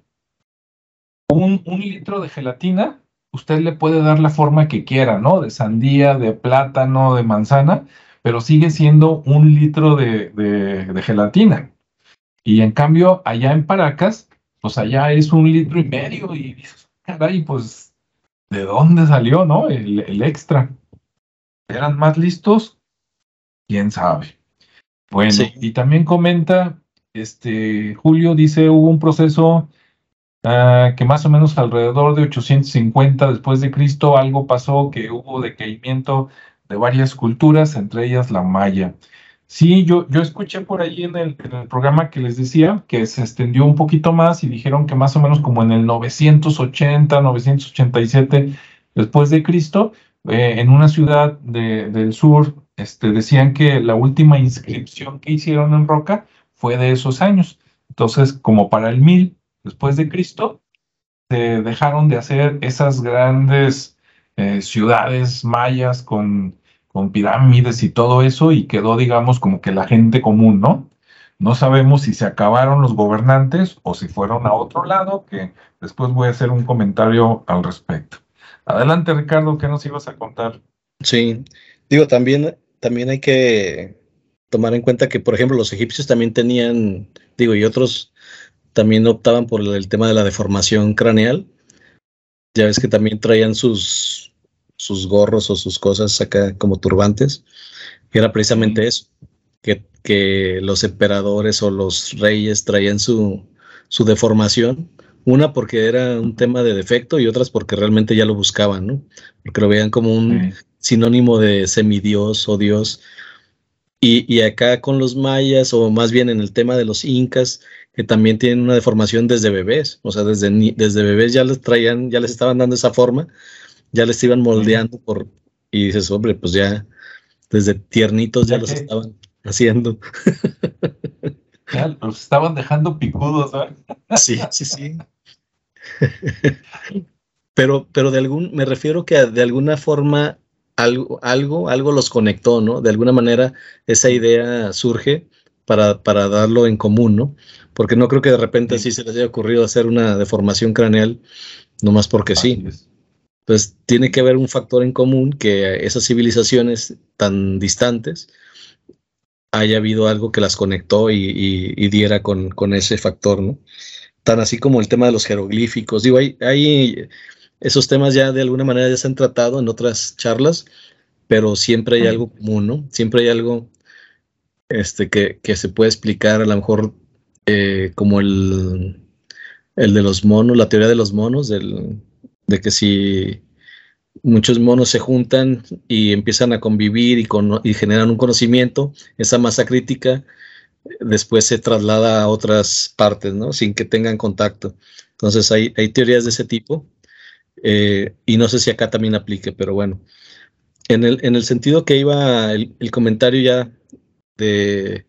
Un, un litro de gelatina usted le puede dar la forma que quiera, ¿no? De sandía, de plátano, de manzana, pero sigue siendo un litro de, gelatina. Y en cambio, allá en Paracas, pues allá es un litro y medio y dices, caray, pues, ¿de dónde salió, no? El, extra. ¿Eran más listos? ¿Quién sabe? Bueno, y también comenta, este, Julio dice, hubo un proceso Ah, que más o menos alrededor de 850 después de Cristo algo pasó, que hubo decaimiento de varias culturas, entre ellas la maya. Sí, yo, yo escuché por ahí en el, programa que les decía que se extendió un poquito más y dijeron que más o menos como en el 980, 987 después de Cristo, eh, en una ciudad del sur, este, decían que la última inscripción que hicieron en roca fue de esos años. Entonces, como para el 1000 después de Cristo, se dejaron de hacer esas grandes eh, ciudades mayas con, con pirámides y todo eso y quedó, digamos, como que la gente común, ¿no? No sabemos si se acabaron los gobernantes o si fueron a otro lado, que después voy a hacer un comentario al respecto. Adelante, Ricardo, ¿qué nos ibas a contar? Sí, digo, también, también hay que tomar en cuenta que, por ejemplo, los egipcios también tenían, digo, y otros también optaban por el tema de la deformación craneal. Ya ves que también traían sus, sus gorros o sus cosas acá como turbantes. Y era precisamente eso. que, que los emperadores o los reyes traían su, su deformación. Una porque era un tema de defecto y otras porque realmente ya lo buscaban, ¿no? Porque lo veían como un sinónimo de semidios o dios. Y, y, acá con los mayas, o más bien en el tema de los incas, que también tienen una deformación desde bebés, o sea, desde, desde bebés ya les traían, ya les estaban dando esa forma, ya les iban moldeando por, y dices, hombre, pues ya desde tiernitos ya, los estaban (laughs) haciendo. Ya los estaban dejando picudos, ¿verdad? Sí, sí, sí. Pero, pero de algún, me refiero que de alguna forma algo, algo, algo los conectó, ¿no? De alguna manera esa idea surge para, para darlo en común, ¿no? Porque no creo que de repente así se les haya ocurrido hacer una deformación craneal, nomás porque sí. Entonces tiene que haber un factor en común que esas civilizaciones tan distantes haya habido algo que las conectó y, diera con, con, ese factor, ¿no? Tan así como el tema de los jeroglíficos. Digo, hay, hay esos temas ya de alguna manera ya se han tratado en otras charlas, pero siempre hay algo común, ¿no? Siempre hay algo este, que, se puede explicar, a lo mejor eh, como el, el de los monos, la teoría de los monos, del, de que si muchos monos se juntan y empiezan a convivir y, y generan un conocimiento, esa masa crítica después se traslada a otras partes, ¿no? Sin que tengan contacto. Entonces hay, hay teorías de ese tipo eh, y no sé si acá también aplique, pero bueno. En el, en el sentido que iba el, comentario ya de,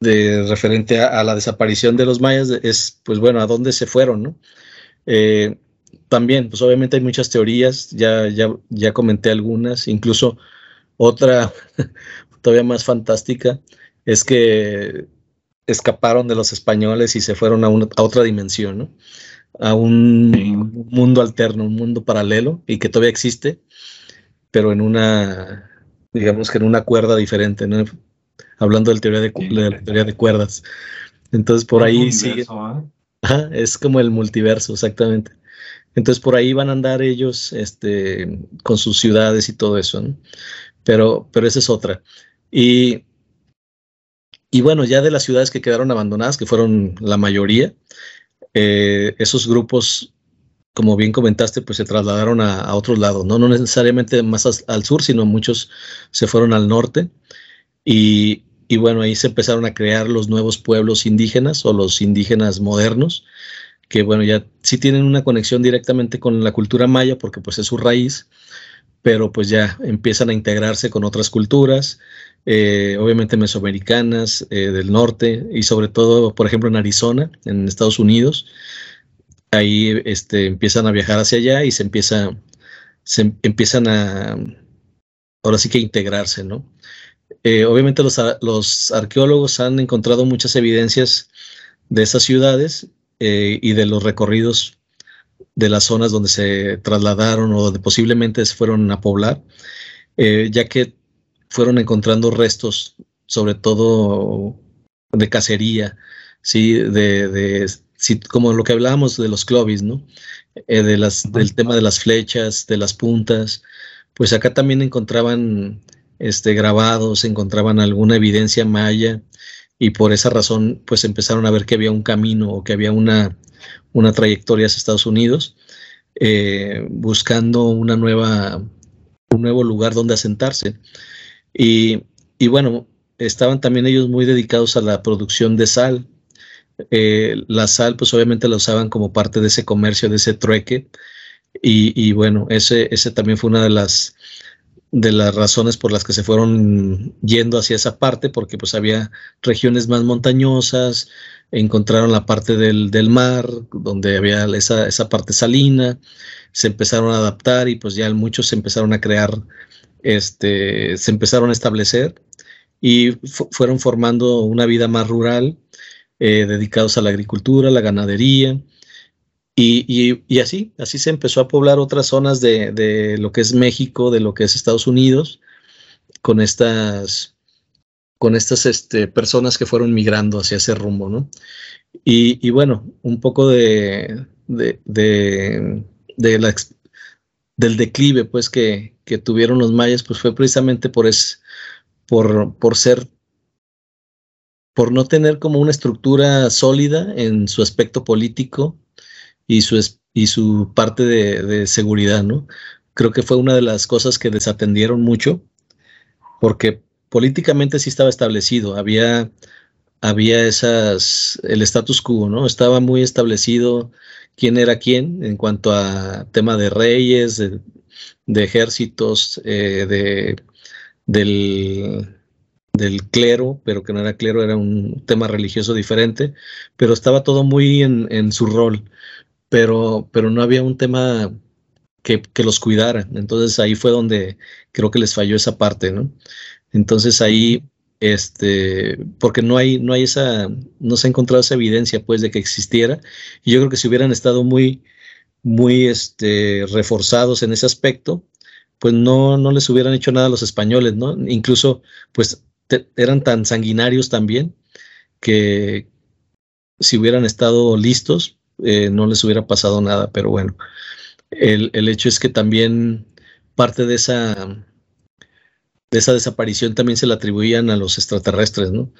de referente a, la desaparición de los mayas, es pues bueno, a dónde se fueron, ¿no? Eh, también, pues obviamente hay muchas teorías, ya, ya, ya comenté algunas, incluso otra (laughs) todavía más fantástica es que escaparon de los españoles y se fueron a, a otra dimensión, ¿no? a un mundo alterno, un mundo paralelo y que todavía existe, pero en una, digamos que en una cuerda diferente, ¿no? hablando de teoría de, teoría de cuerdas. Entonces por ahí sigue. ¿eh? es como el multiverso, exactamente. Entonces por ahí van a andar ellos este, con sus ciudades y todo eso, ¿no? Pero, pero esa es otra. Y, y bueno, ya de las ciudades que quedaron abandonadas, que fueron la mayoría, eh, esos grupos, como bien comentaste, pues se trasladaron a, otros lados, ¿no? no necesariamente más al sur, sino muchos se fueron al norte. Y, y bueno, ahí se empezaron a crear los nuevos pueblos indígenas o los indígenas modernos, que bueno, ya sí tienen una conexión directamente con la cultura maya porque pues es su raíz, pero pues ya empiezan a integrarse con otras culturas, eh, obviamente mesoamericanas, eh, del norte y sobre todo, por ejemplo, en Arizona, en Estados Unidos. Ahí este, empiezan a viajar hacia allá y se, empieza, se empiezan a, ahora sí que integrarse, ¿no? Eh, obviamente los, los, arqueólogos han encontrado muchas evidencias de esas ciudades y de los recorridos de las zonas donde se trasladaron o donde posiblemente se fueron a poblar, ya que fueron encontrando restos, sobre todo de cacería, ¿sí? de, de como lo que hablábamos de los clovis, ¿no? Eh, de las, del tema de las flechas, de las puntas, pues acá también encontraban este, grabados, encontraban alguna evidencia maya y por esa razón pues empezaron a ver que había un camino o que había una, una trayectoria hacia Estados Unidos, eh, buscando una nueva, un nuevo lugar donde asentarse. Y, bueno, estaban también ellos muy dedicados a la producción de sal. Eh, la sal, pues obviamente la usaban como parte de ese comercio, de ese trueque. Y, bueno, ese, ese también fue una de las, de las razones por las que se fueron yendo hacia esa parte, porque pues había regiones más montañosas, encontraron la parte del, del mar, donde había esa, esa parte salina, se empezaron a adaptar y pues ya muchos se empezaron a crear este, se empezaron a establecer y fueron formando una vida más rural, eh, dedicados a la agricultura, la ganadería, y, así, así se empezó a poblar otras zonas de, lo que es México, de lo que es Estados Unidos, con estas, con estas este, personas que fueron migrando hacia ese rumbo, ¿no? Y, bueno, un poco de, de, de la, del declive pues que, tuvieron los mayas pues fue precisamente por, es, por, por ser, por no tener como una estructura sólida en su aspecto político y su, y su parte de, de seguridad, ¿no? Creo que fue una de las cosas que desatendieron mucho, porque políticamente sí estaba establecido, había, había esas, el status quo, ¿no? Estaba muy establecido quién era quién en cuanto a tema de reyes, de, ejércitos, eh, de, del, del clero, pero que no era clero, era un tema religioso diferente, pero estaba todo muy en, en su rol, pero, pero no había un tema que, que, los cuidara. Entonces ahí fue donde creo que les falló esa parte, ¿no? Entonces ahí este, porque no hay, no hay esa, no se ha encontrado esa evidencia, pues, de que existiera. Y yo creo que si hubieran estado muy, muy, este, reforzados en ese aspecto, pues no, no les hubieran hecho nada a los españoles, ¿no? Incluso, pues, eran tan sanguinarios también que si hubieran estado listos, eh, no les hubiera pasado nada. Pero bueno, el, el hecho es que también parte de esa de esa desaparición también se la atribuían a los extraterrestres, ¿no?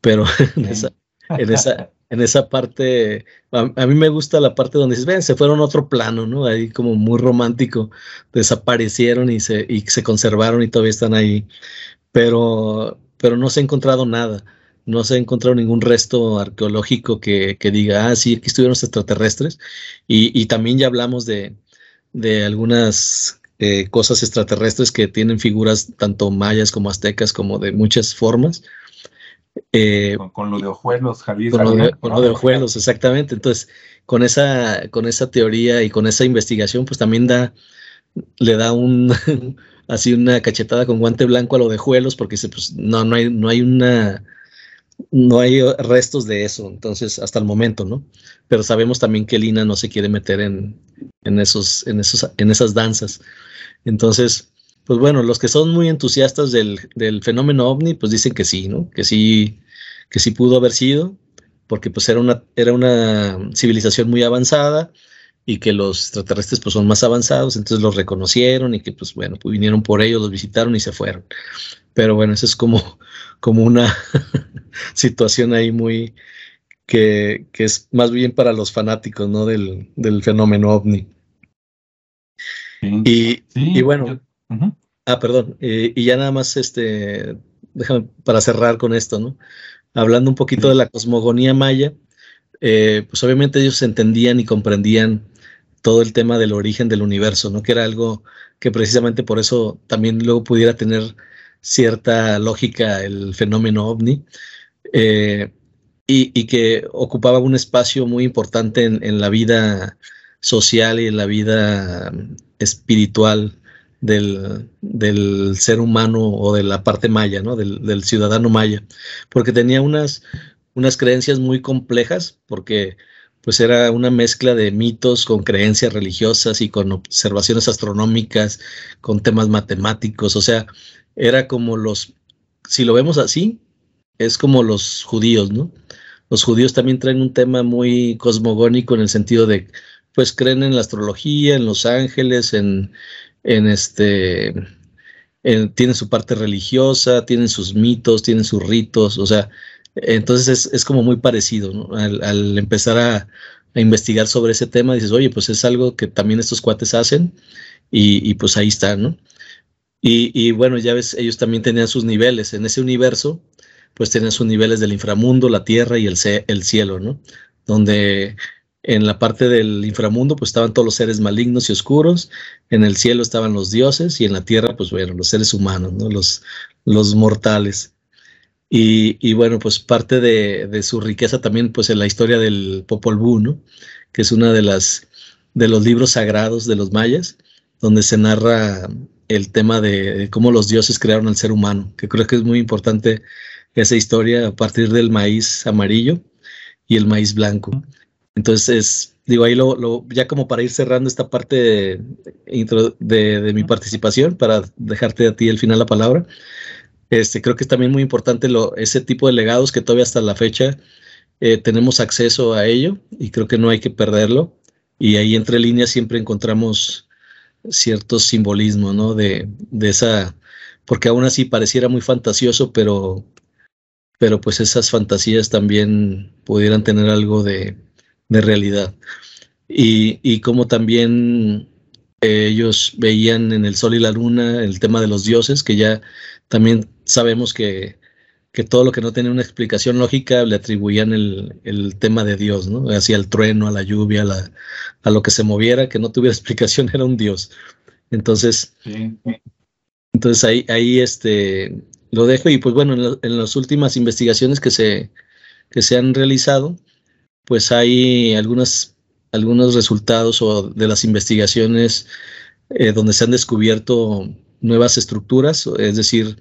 Pero (laughs) en esa, en esa, en esa parte, a, mí me gusta la parte donde dices, ven, se fueron a otro plano, ¿no? Ahí como muy romántico, desaparecieron y se, y se conservaron y todavía están ahí. Pero, pero no se ha encontrado nada, no se ha encontrado ningún resto arqueológico que, que diga, ah, sí, aquí estuvieron los extraterrestres. Y, y también ya hablamos de, de algunas eh, cosas extraterrestres que tienen figuras tanto mayas como aztecas como de muchas formas. Eh, con, lo de ojuelos, Javier. Con, lo de, ojuelos, exactamente. Entonces, con esa, con esa teoría y con esa investigación, pues también da, le da un (laughs) así una cachetada con guante blanco a lo de ojuelos, porque dice, pues no, no hay, no hay una no hay restos de eso, entonces, hasta el momento, ¿no? Pero sabemos también que Lina no se quiere meter en, en, esos, en, esos, en esas danzas. Entonces, pues bueno, los que son muy entusiastas del, del, fenómeno ovni, pues dicen que sí, ¿no? Que sí, que sí pudo haber sido, porque pues era una, era una civilización muy avanzada y que los extraterrestres pues son más avanzados, entonces los reconocieron y que pues bueno, pues vinieron por ellos, los visitaron y se fueron. Pero bueno, eso es como, como una (laughs) situación ahí muy que, que, es más bien para los fanáticos, ¿no? Del, del fenómeno ovni. Y, y, bueno, ah, perdón, eh, y ya nada más, este, déjame para cerrar con esto, ¿no? Hablando un poquito de la cosmogonía maya, eh, pues obviamente ellos entendían y comprendían todo el tema del origen del universo, ¿no? Que era algo que precisamente por eso también luego pudiera tener cierta lógica el fenómeno ovni. Eh, y, que ocupaba un espacio muy importante en, la vida social y en la vida espiritual del, ser humano o de la parte maya, ¿no? Del, ciudadano maya, porque tenía unas, unas creencias muy complejas, porque pues era una mezcla de mitos con creencias religiosas y con observaciones astronómicas, con temas matemáticos, o sea, era como los, si lo vemos así, es como los judíos, ¿no? Los judíos también traen un tema muy cosmogónico en el sentido de, pues creen en la astrología, en los ángeles, en, en este, tienen su parte religiosa, tienen sus mitos, tienen sus ritos, o sea, entonces es, como muy parecido, ¿no? Al, empezar a, investigar sobre ese tema, dices, oye, pues es algo que también estos cuates hacen y, y pues ahí está, ¿no? Y, y, bueno, ya ves, ellos también tenían sus niveles. En ese universo, pues tenían sus niveles del inframundo, la tierra y el, el cielo, ¿no? Donde en la parte del inframundo, pues estaban todos los seres malignos y oscuros, en el cielo estaban los dioses y en la tierra, pues bueno, los seres humanos, ¿no? Los, mortales. Y, bueno, pues parte de, su riqueza también, pues en la historia del Popol Vuh, ¿no? Que es una de las de los libros sagrados de los mayas, donde se narra el tema de, cómo los dioses crearon al ser humano, que creo que es muy importante esa historia a partir del maíz amarillo y el maíz blanco. Entonces, digo, ahí lo, ya como para ir cerrando esta parte de, de, mi participación, para dejarte a ti el final la palabra, este, creo que es también muy importante lo, ese tipo de legados que todavía hasta la fecha eh, tenemos acceso a ello y creo que no hay que perderlo. Y ahí entre líneas siempre encontramos cierto simbolismo, ¿no? De, de esa porque aún así pareciera muy fantasioso, pero, pero pues esas fantasías también pudieran tener algo de, realidad. Y, y como también ellos veían en el sol y la luna el tema de los dioses, que ya también sabemos que, que todo lo que no tenía una explicación lógica le atribuían el, el tema de Dios, ¿no? Hacia el trueno, a la lluvia, a, la, a, lo que se moviera, que no tuviera (laughs) explicación, era un Dios. Entonces, entonces ahí, ahí este, lo dejo y pues bueno, en, las últimas investigaciones que se, que se han realizado, pues hay algunas, algunos resultados o de las investigaciones eh, donde se han descubierto nuevas estructuras, es decir,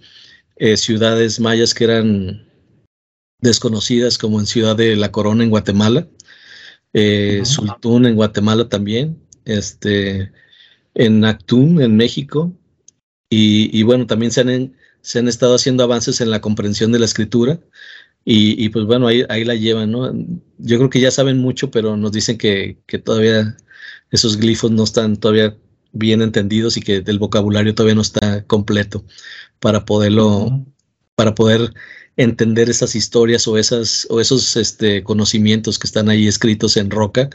eh, ciudades mayas que eran desconocidas como en Ciudad de la Corona en Guatemala, eh, Sultún en Guatemala también, este, en Actún en México, y, bueno, también se han, se han estado haciendo avances en la comprensión de la escritura, y, pues bueno, ahí, ahí la llevan, ¿no? Yo creo que ya saben mucho, pero nos dicen que, que todavía esos glifos no están todavía bien entendidos y que el vocabulario todavía no está completo para poderlo, para poder entender esas historias o esas o esos este, conocimientos que están ahí escritos en roca,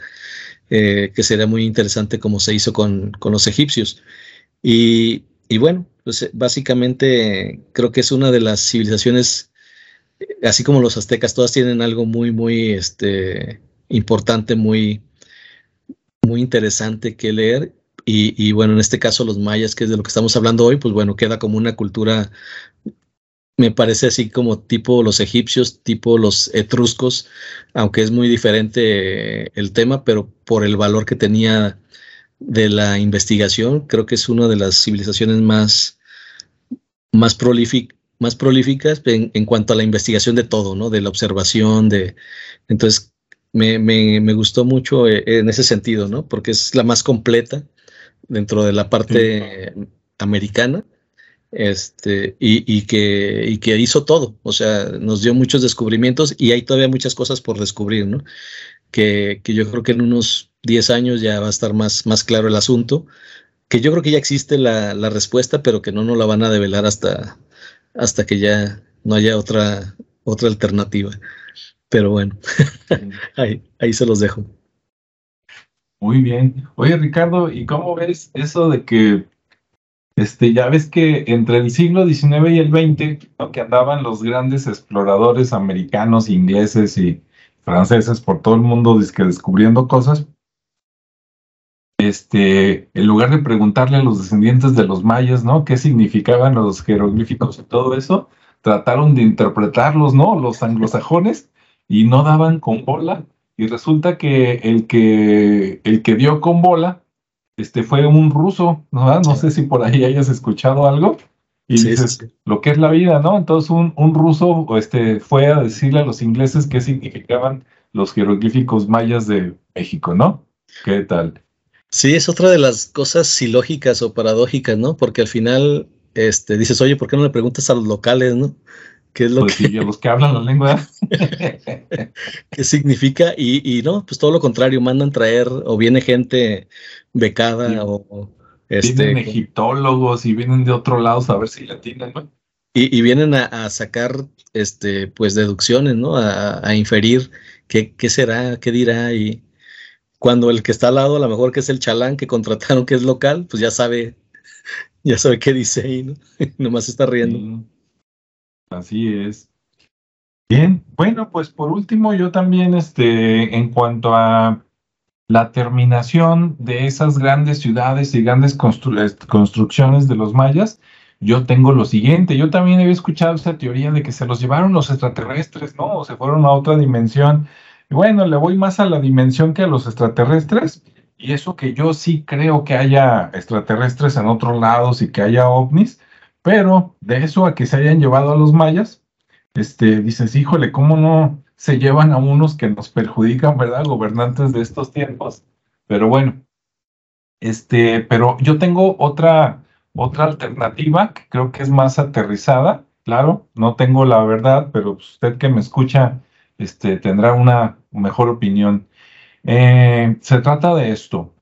eh, que sería muy interesante como se hizo con, con los egipcios. Y, y, bueno, pues eh, básicamente creo que es una de las civilizaciones, así como los aztecas, todas tienen algo muy, muy este, importante, muy, muy interesante que leer y, bueno, en este caso los mayas, que es de lo que estamos hablando hoy, pues bueno, queda como una cultura, me parece así como tipo los egipcios, tipo los etruscos, aunque es muy diferente el tema, pero por el valor que tenía de la investigación, creo que es una de las civilizaciones más, más, prolíficas en, cuanto a la investigación de todo, ¿no? De la observación, de... Entonces, me, me, me gustó mucho eh, en ese sentido, ¿no? Porque es la más completa dentro de la parte americana, este, y, que, y que hizo todo, o sea, nos dio muchos descubrimientos y hay todavía muchas cosas por descubrir, ¿no? Que, que, yo creo que en unos 10 años ya va a estar más, más claro el asunto, que yo creo que ya existe la, la respuesta, pero que no nos la van a develar hasta, hasta que ya no haya otra, otra alternativa. Pero bueno, (laughs) ahí, ahí se los dejo. Muy bien. Oye, Ricardo, ¿y cómo ves eso de que, este, ya ves que entre el siglo XIX y el XX, que andaban los grandes exploradores americanos, ingleses y franceses por todo el mundo descubriendo cosas, este, en lugar de preguntarle a los descendientes de los mayas, ¿no? ¿Qué significaban los jeroglíficos y todo eso? Trataron de interpretarlos, ¿no? Los anglosajones y no daban con bola y resulta que el que, el que dio con bola este, fue un ruso, ¿no? No sé si por ahí hayas escuchado algo. Y dices, lo que es la vida, ¿no? Entonces un, un ruso este, fue a decirle a los ingleses qué significaban los jeroglíficos mayas de México, ¿no? ¿Qué tal? Sí, es otra de las cosas ilógicas o paradójicas, ¿no? Porque al final este, dices, oye, ¿por qué no le preguntas a los locales, no? ¿Qué es lo pues que... los que hablan la lengua. (laughs) ¿Qué significa? Y, no, pues todo lo contrario, mandan traer o viene gente becada o... Este, vienen egiptólogos y vienen de otro lado a ver si la tienen, ¿no? Y, vienen a, sacar, este, pues, deducciones, ¿no? A, inferir qué, qué será, qué dirá y cuando el que está al lado, a lo mejor que es el chalán que contrataron que es local, pues ya sabe, (laughs) ya sabe qué dice ahí, ¿no? (laughs) Nomás está riendo. Así es. Bien, bueno, pues por último, yo también, este, en cuanto a la terminación de esas grandes ciudades y grandes construcciones de los mayas, yo tengo lo siguiente. Yo también había escuchado esa teoría de que se los llevaron los extraterrestres, ¿no? O se fueron a otra dimensión. Y bueno, le voy más a la dimensión que a los extraterrestres. Y eso que yo sí creo que haya extraterrestres en otros lados y que haya ovnis, pero de eso a que se hayan llevado a los mayas, este, dices, híjole, ¿cómo no se llevan a unos que nos perjudican, verdad? Gobernantes de estos tiempos. Pero bueno, este, pero yo tengo otra, otra alternativa que creo que es más aterrizada. Claro, no tengo la verdad, pero usted que me escucha, este, tendrá una mejor opinión. Eh, se trata de esto.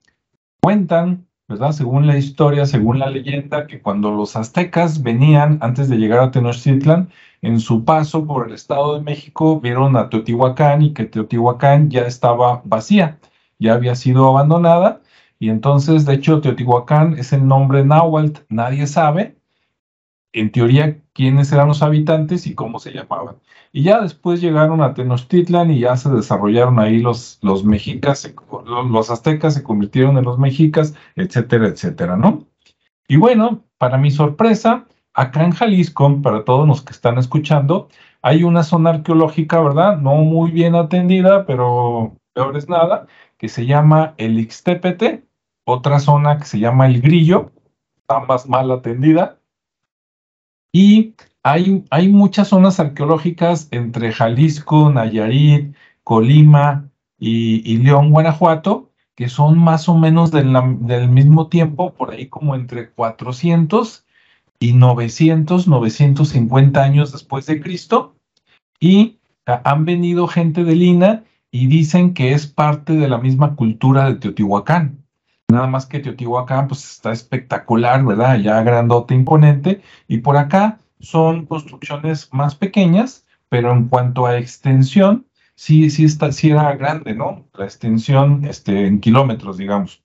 Cuentan ¿verdad? Según la historia, según la leyenda, que cuando los aztecas venían antes de llegar a Tenochtitlan, en su paso por el Estado de México vieron a Teotihuacán y que Teotihuacán ya estaba vacía, ya había sido abandonada y entonces, de hecho, Teotihuacán es el nombre náhuatl, nadie sabe, en teoría, quiénes eran los habitantes y cómo se llamaban. Y ya después llegaron a Tenochtitlan y ya se desarrollaron ahí los, los mexicas, los aztecas se convirtieron en los mexicas, etcétera, etcétera, ¿no? Y bueno, para mi sorpresa, acá en Jalisco, para todos los que están escuchando, hay una zona arqueológica, ¿verdad? No muy bien atendida, pero peor es nada, que se llama el Ixtépete, otra zona que se llama el Grillo, más mal atendida. Y hay, hay muchas zonas arqueológicas entre Jalisco, Nayarit, Colima y, León, Guanajuato, que son más o menos del, del mismo tiempo, por ahí como entre 400 y 900, 950 años después de Cristo. Y han venido gente de Lina y dicen que es parte de la misma cultura de Teotihuacán. Nada más que Teotihuacán pues está espectacular, ¿verdad? Ya grandote, imponente. Y por acá son construcciones más pequeñas, pero en cuanto a extensión, sí, sí, está, sí era grande, ¿no? La extensión este, en kilómetros, digamos.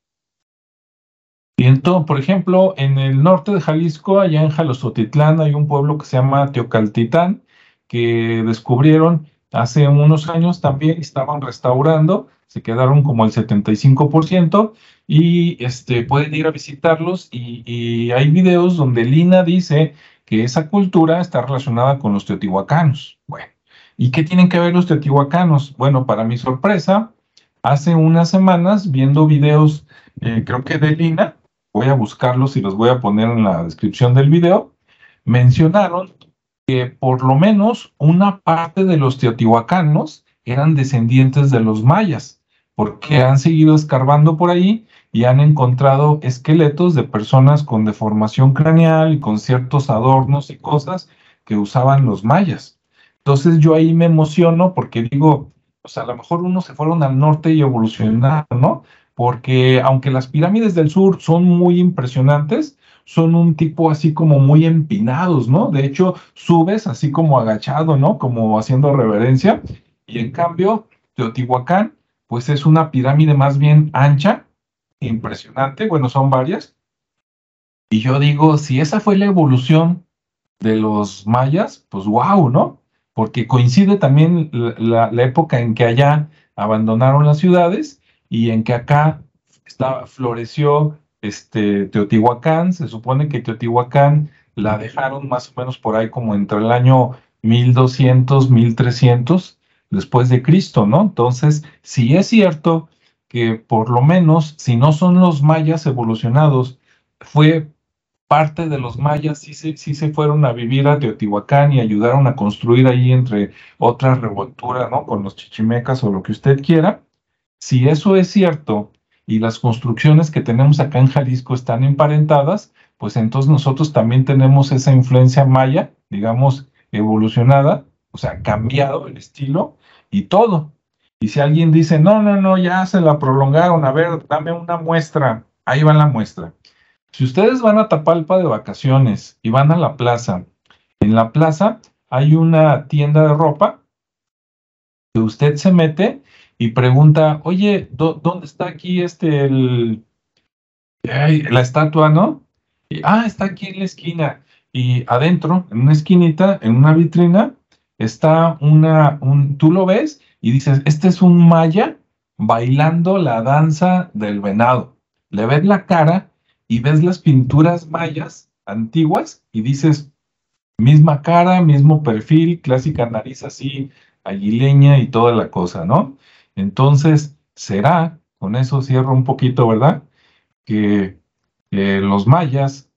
Y entonces, por ejemplo, en el norte de Jalisco, allá en Jalostotitlán, hay un pueblo que se llama Teocaltitán, que descubrieron hace unos años también, estaban restaurando, se quedaron como el 75%, y este, pueden ir a visitarlos, y, hay videos donde Lina dice que esa cultura está relacionada con los teotihuacanos. Bueno, ¿y qué tienen que ver los teotihuacanos? Bueno, para mi sorpresa, hace unas semanas, viendo videos, eh, creo que de Lina, voy a buscarlos y los voy a poner en la descripción del video, mencionaron que por lo menos una parte de los teotihuacanos eran descendientes de los mayas, porque han seguido escarbando por ahí y han encontrado esqueletos de personas con deformación craneal y con ciertos adornos y cosas que usaban los mayas. Entonces yo ahí me emociono porque digo, sea, a lo mejor unos se fueron al norte y evolucionaron, ¿no? Porque aunque las pirámides del sur son muy impresionantes, son un tipo así como muy empinados, ¿no? De hecho, subes así como agachado, ¿no? Como haciendo reverencia. Y en cambio, Teotihuacán, pues es una pirámide más bien ancha, impresionante, bueno, son varias. Y yo digo, si esa fue la evolución de los mayas, pues wow, ¿no? Porque coincide también la, época en que allá abandonaron las ciudades y en que acá está, floreció este, Teotihuacán. Se supone que Teotihuacán la dejaron más o menos por ahí como entre el año 1200, 1300 después de Cristo, ¿no? Entonces, si es cierto que por lo menos, si no son los mayas evolucionados, fue parte de los mayas, sí se, se fueron a vivir a Teotihuacán y ayudaron a construir ahí entre otras revolturas, ¿no? Con los chichimecas o lo que usted quiera. Si eso es cierto y las construcciones que tenemos acá en Jalisco están emparentadas, pues entonces nosotros también tenemos esa influencia maya, digamos, evolucionada, o sea, cambiado el estilo y todo. Y si alguien dice, no, no, no, ya se la prolongaron, a ver, dame una muestra, ahí va la muestra. Si ustedes van a Tapalpa de vacaciones y van a la plaza, en la plaza hay una tienda de ropa que usted se mete y pregunta, oye, ¿dónde está aquí este, el, la estatua, no? Y, ah, está aquí en la esquina. Y adentro, en una esquinita, en una vitrina, está una, un, tú lo ves y dices, este es un maya bailando la danza del venado. Le ves la cara y ves las pinturas mayas antiguas y dices, misma cara, mismo perfil, clásica nariz así, aguileña y toda la cosa, ¿no? Entonces, será, con eso cierro un poquito, ¿verdad? Que los mayas,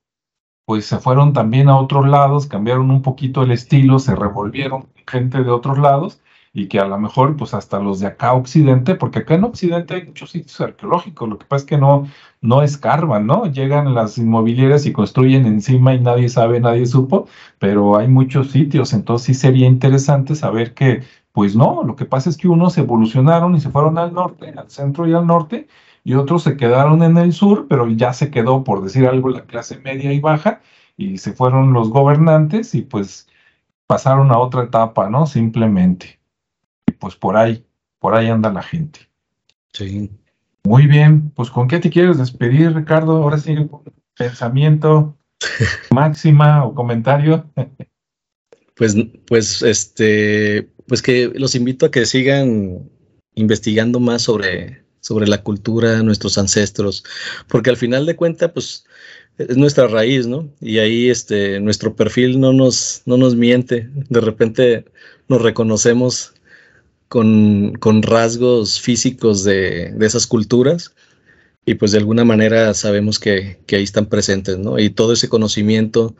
pues se fueron también a otros lados, cambiaron un poquito el estilo, se revolvieron gente de otros lados y que a lo mejor pues hasta los de acá occidente, porque acá en occidente hay muchos sitios arqueológicos, lo que pasa es que no, no escarban, ¿no? Llegan las inmobiliarias y construyen encima y nadie sabe, nadie supo, pero hay muchos sitios, entonces sí sería interesante saber que pues no, lo que pasa es que unos evolucionaron y se fueron al norte, al centro y al norte, y otros se quedaron en el sur, pero ya se quedó, por decir algo, la clase media y baja, y se fueron los gobernantes y pues pasaron a otra etapa, ¿no? Simplemente. Y pues por ahí, por ahí anda la gente. Sí. Muy bien, pues ¿con qué te quieres despedir, Ricardo? Ahora sí, pensamiento, (laughs) máxima o comentario. pues, pues, este, pues que los invito a que sigan investigando más sobre, sobre la cultura, nuestros ancestros, porque al final de cuentas, pues es nuestra raíz, ¿no? Y ahí este, nuestro perfil no nos, no nos miente. De repente nos reconocemos con, con rasgos físicos de, de, esas culturas y pues de alguna manera sabemos que, que, ahí están presentes, ¿no? Y todo ese conocimiento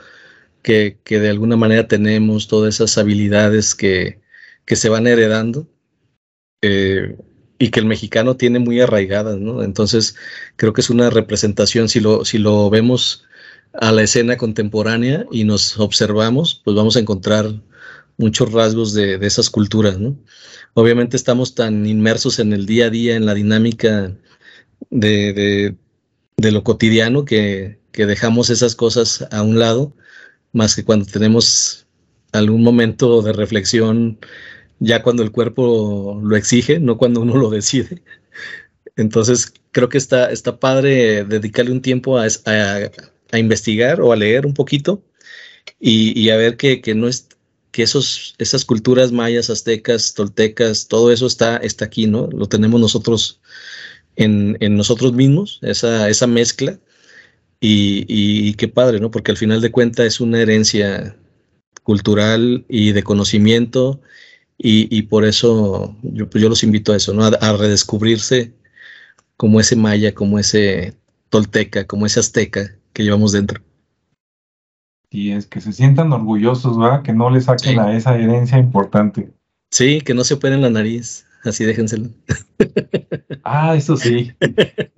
que, que de alguna manera tenemos, todas esas habilidades que, que se van heredando eh, y que el mexicano tiene muy arraigadas. Entonces creo que es una representación, si lo, si lo vemos a la escena contemporánea y nos observamos, pues vamos a encontrar muchos rasgos de, de esas culturas, ¿no? Obviamente estamos tan inmersos en el día a día, en la dinámica de, de, de lo cotidiano, que, que dejamos esas cosas a un lado, más que cuando tenemos algún momento de reflexión ya cuando el cuerpo lo exige, no cuando uno lo decide. Entonces, creo que está, está padre dedicarle un tiempo a, a, a investigar o a leer un poquito y, y a ver que, que, no es que esos, esas culturas mayas, aztecas, toltecas, todo eso está, está aquí, ¿no? Lo tenemos nosotros en, en nosotros mismos, esa, esa mezcla. Y, y, y, qué padre, ¿no? Porque al final de cuentas es una herencia cultural y de conocimiento y, y por eso yo, pues yo, los invito a eso, ¿no? A, a, redescubrirse como ese maya, como ese tolteca, como ese azteca que llevamos dentro. Y es que se sientan orgullosos, ¿verdad? Que no le saquen sí. a esa herencia importante. Sí, que no se operen la nariz, así déjenselo. (laughs) Ah, eso sí.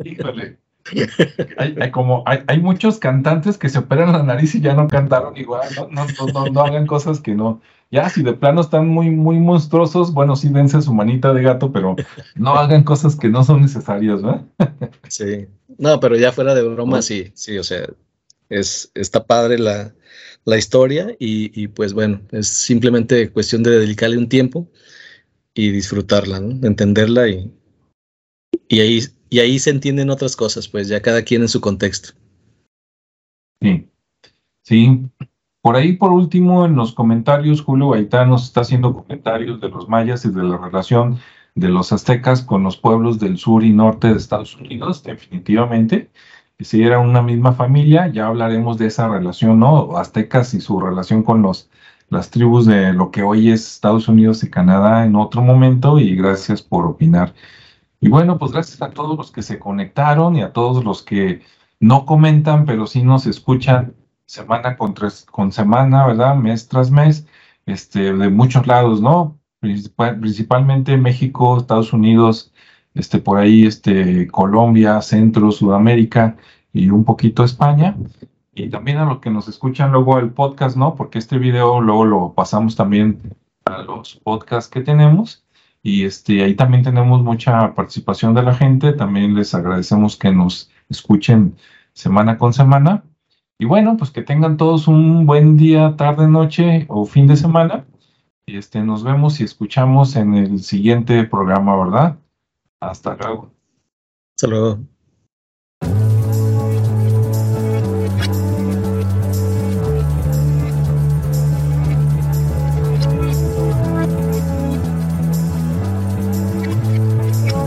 Híjole. Hay, hay, como, hay, hay, muchos cantantes que se operan la nariz y ya no cantaron igual, ¿no? No, no, no, no hagan cosas que no, ya, si de plano están muy, muy monstruosos, bueno, sí dense su manita de gato, pero no hagan cosas que no son necesarias, ¿verdad? (laughs) sí. No, pero ya fuera de broma, sí, sí, o sea, es, está padre la, la historia y, y, pues bueno, es simplemente cuestión de dedicarle un tiempo y disfrutarla, ¿no? entenderla y, y, ahí, y ahí se entienden otras cosas, pues ya cada quien en su contexto. Sí, sí, por ahí, por último, en los comentarios, Julio Gaitán nos está haciendo comentarios de los mayas y de la relación de los aztecas con los pueblos del sur y norte de Estados Unidos, definitivamente. Si era una misma familia, ya hablaremos de esa relación, ¿no? Aztecas y su relación con los, las tribus de lo que hoy es Estados Unidos y Canadá en otro momento, y gracias por opinar. Y bueno, pues gracias a todos los que se conectaron y a todos los que no comentan, pero sí nos escuchan semana con, tres, con semana, ¿verdad? Mes tras mes, este, de muchos lados, ¿no? Principal, principalmente México, Estados Unidos, este, por ahí, este, Colombia, Centro, Sudamérica y un poquito España. Y también a los que nos escuchan luego el podcast, ¿no? Porque este video luego lo pasamos también a los podcasts que tenemos. Y este, ahí también tenemos mucha participación de la gente. También les agradecemos que nos escuchen semana con semana. Y bueno, pues que tengan todos un buen día, tarde, noche o fin de semana. Y este, nos vemos y escuchamos en el siguiente programa, ¿verdad? Hasta luego. Hasta luego.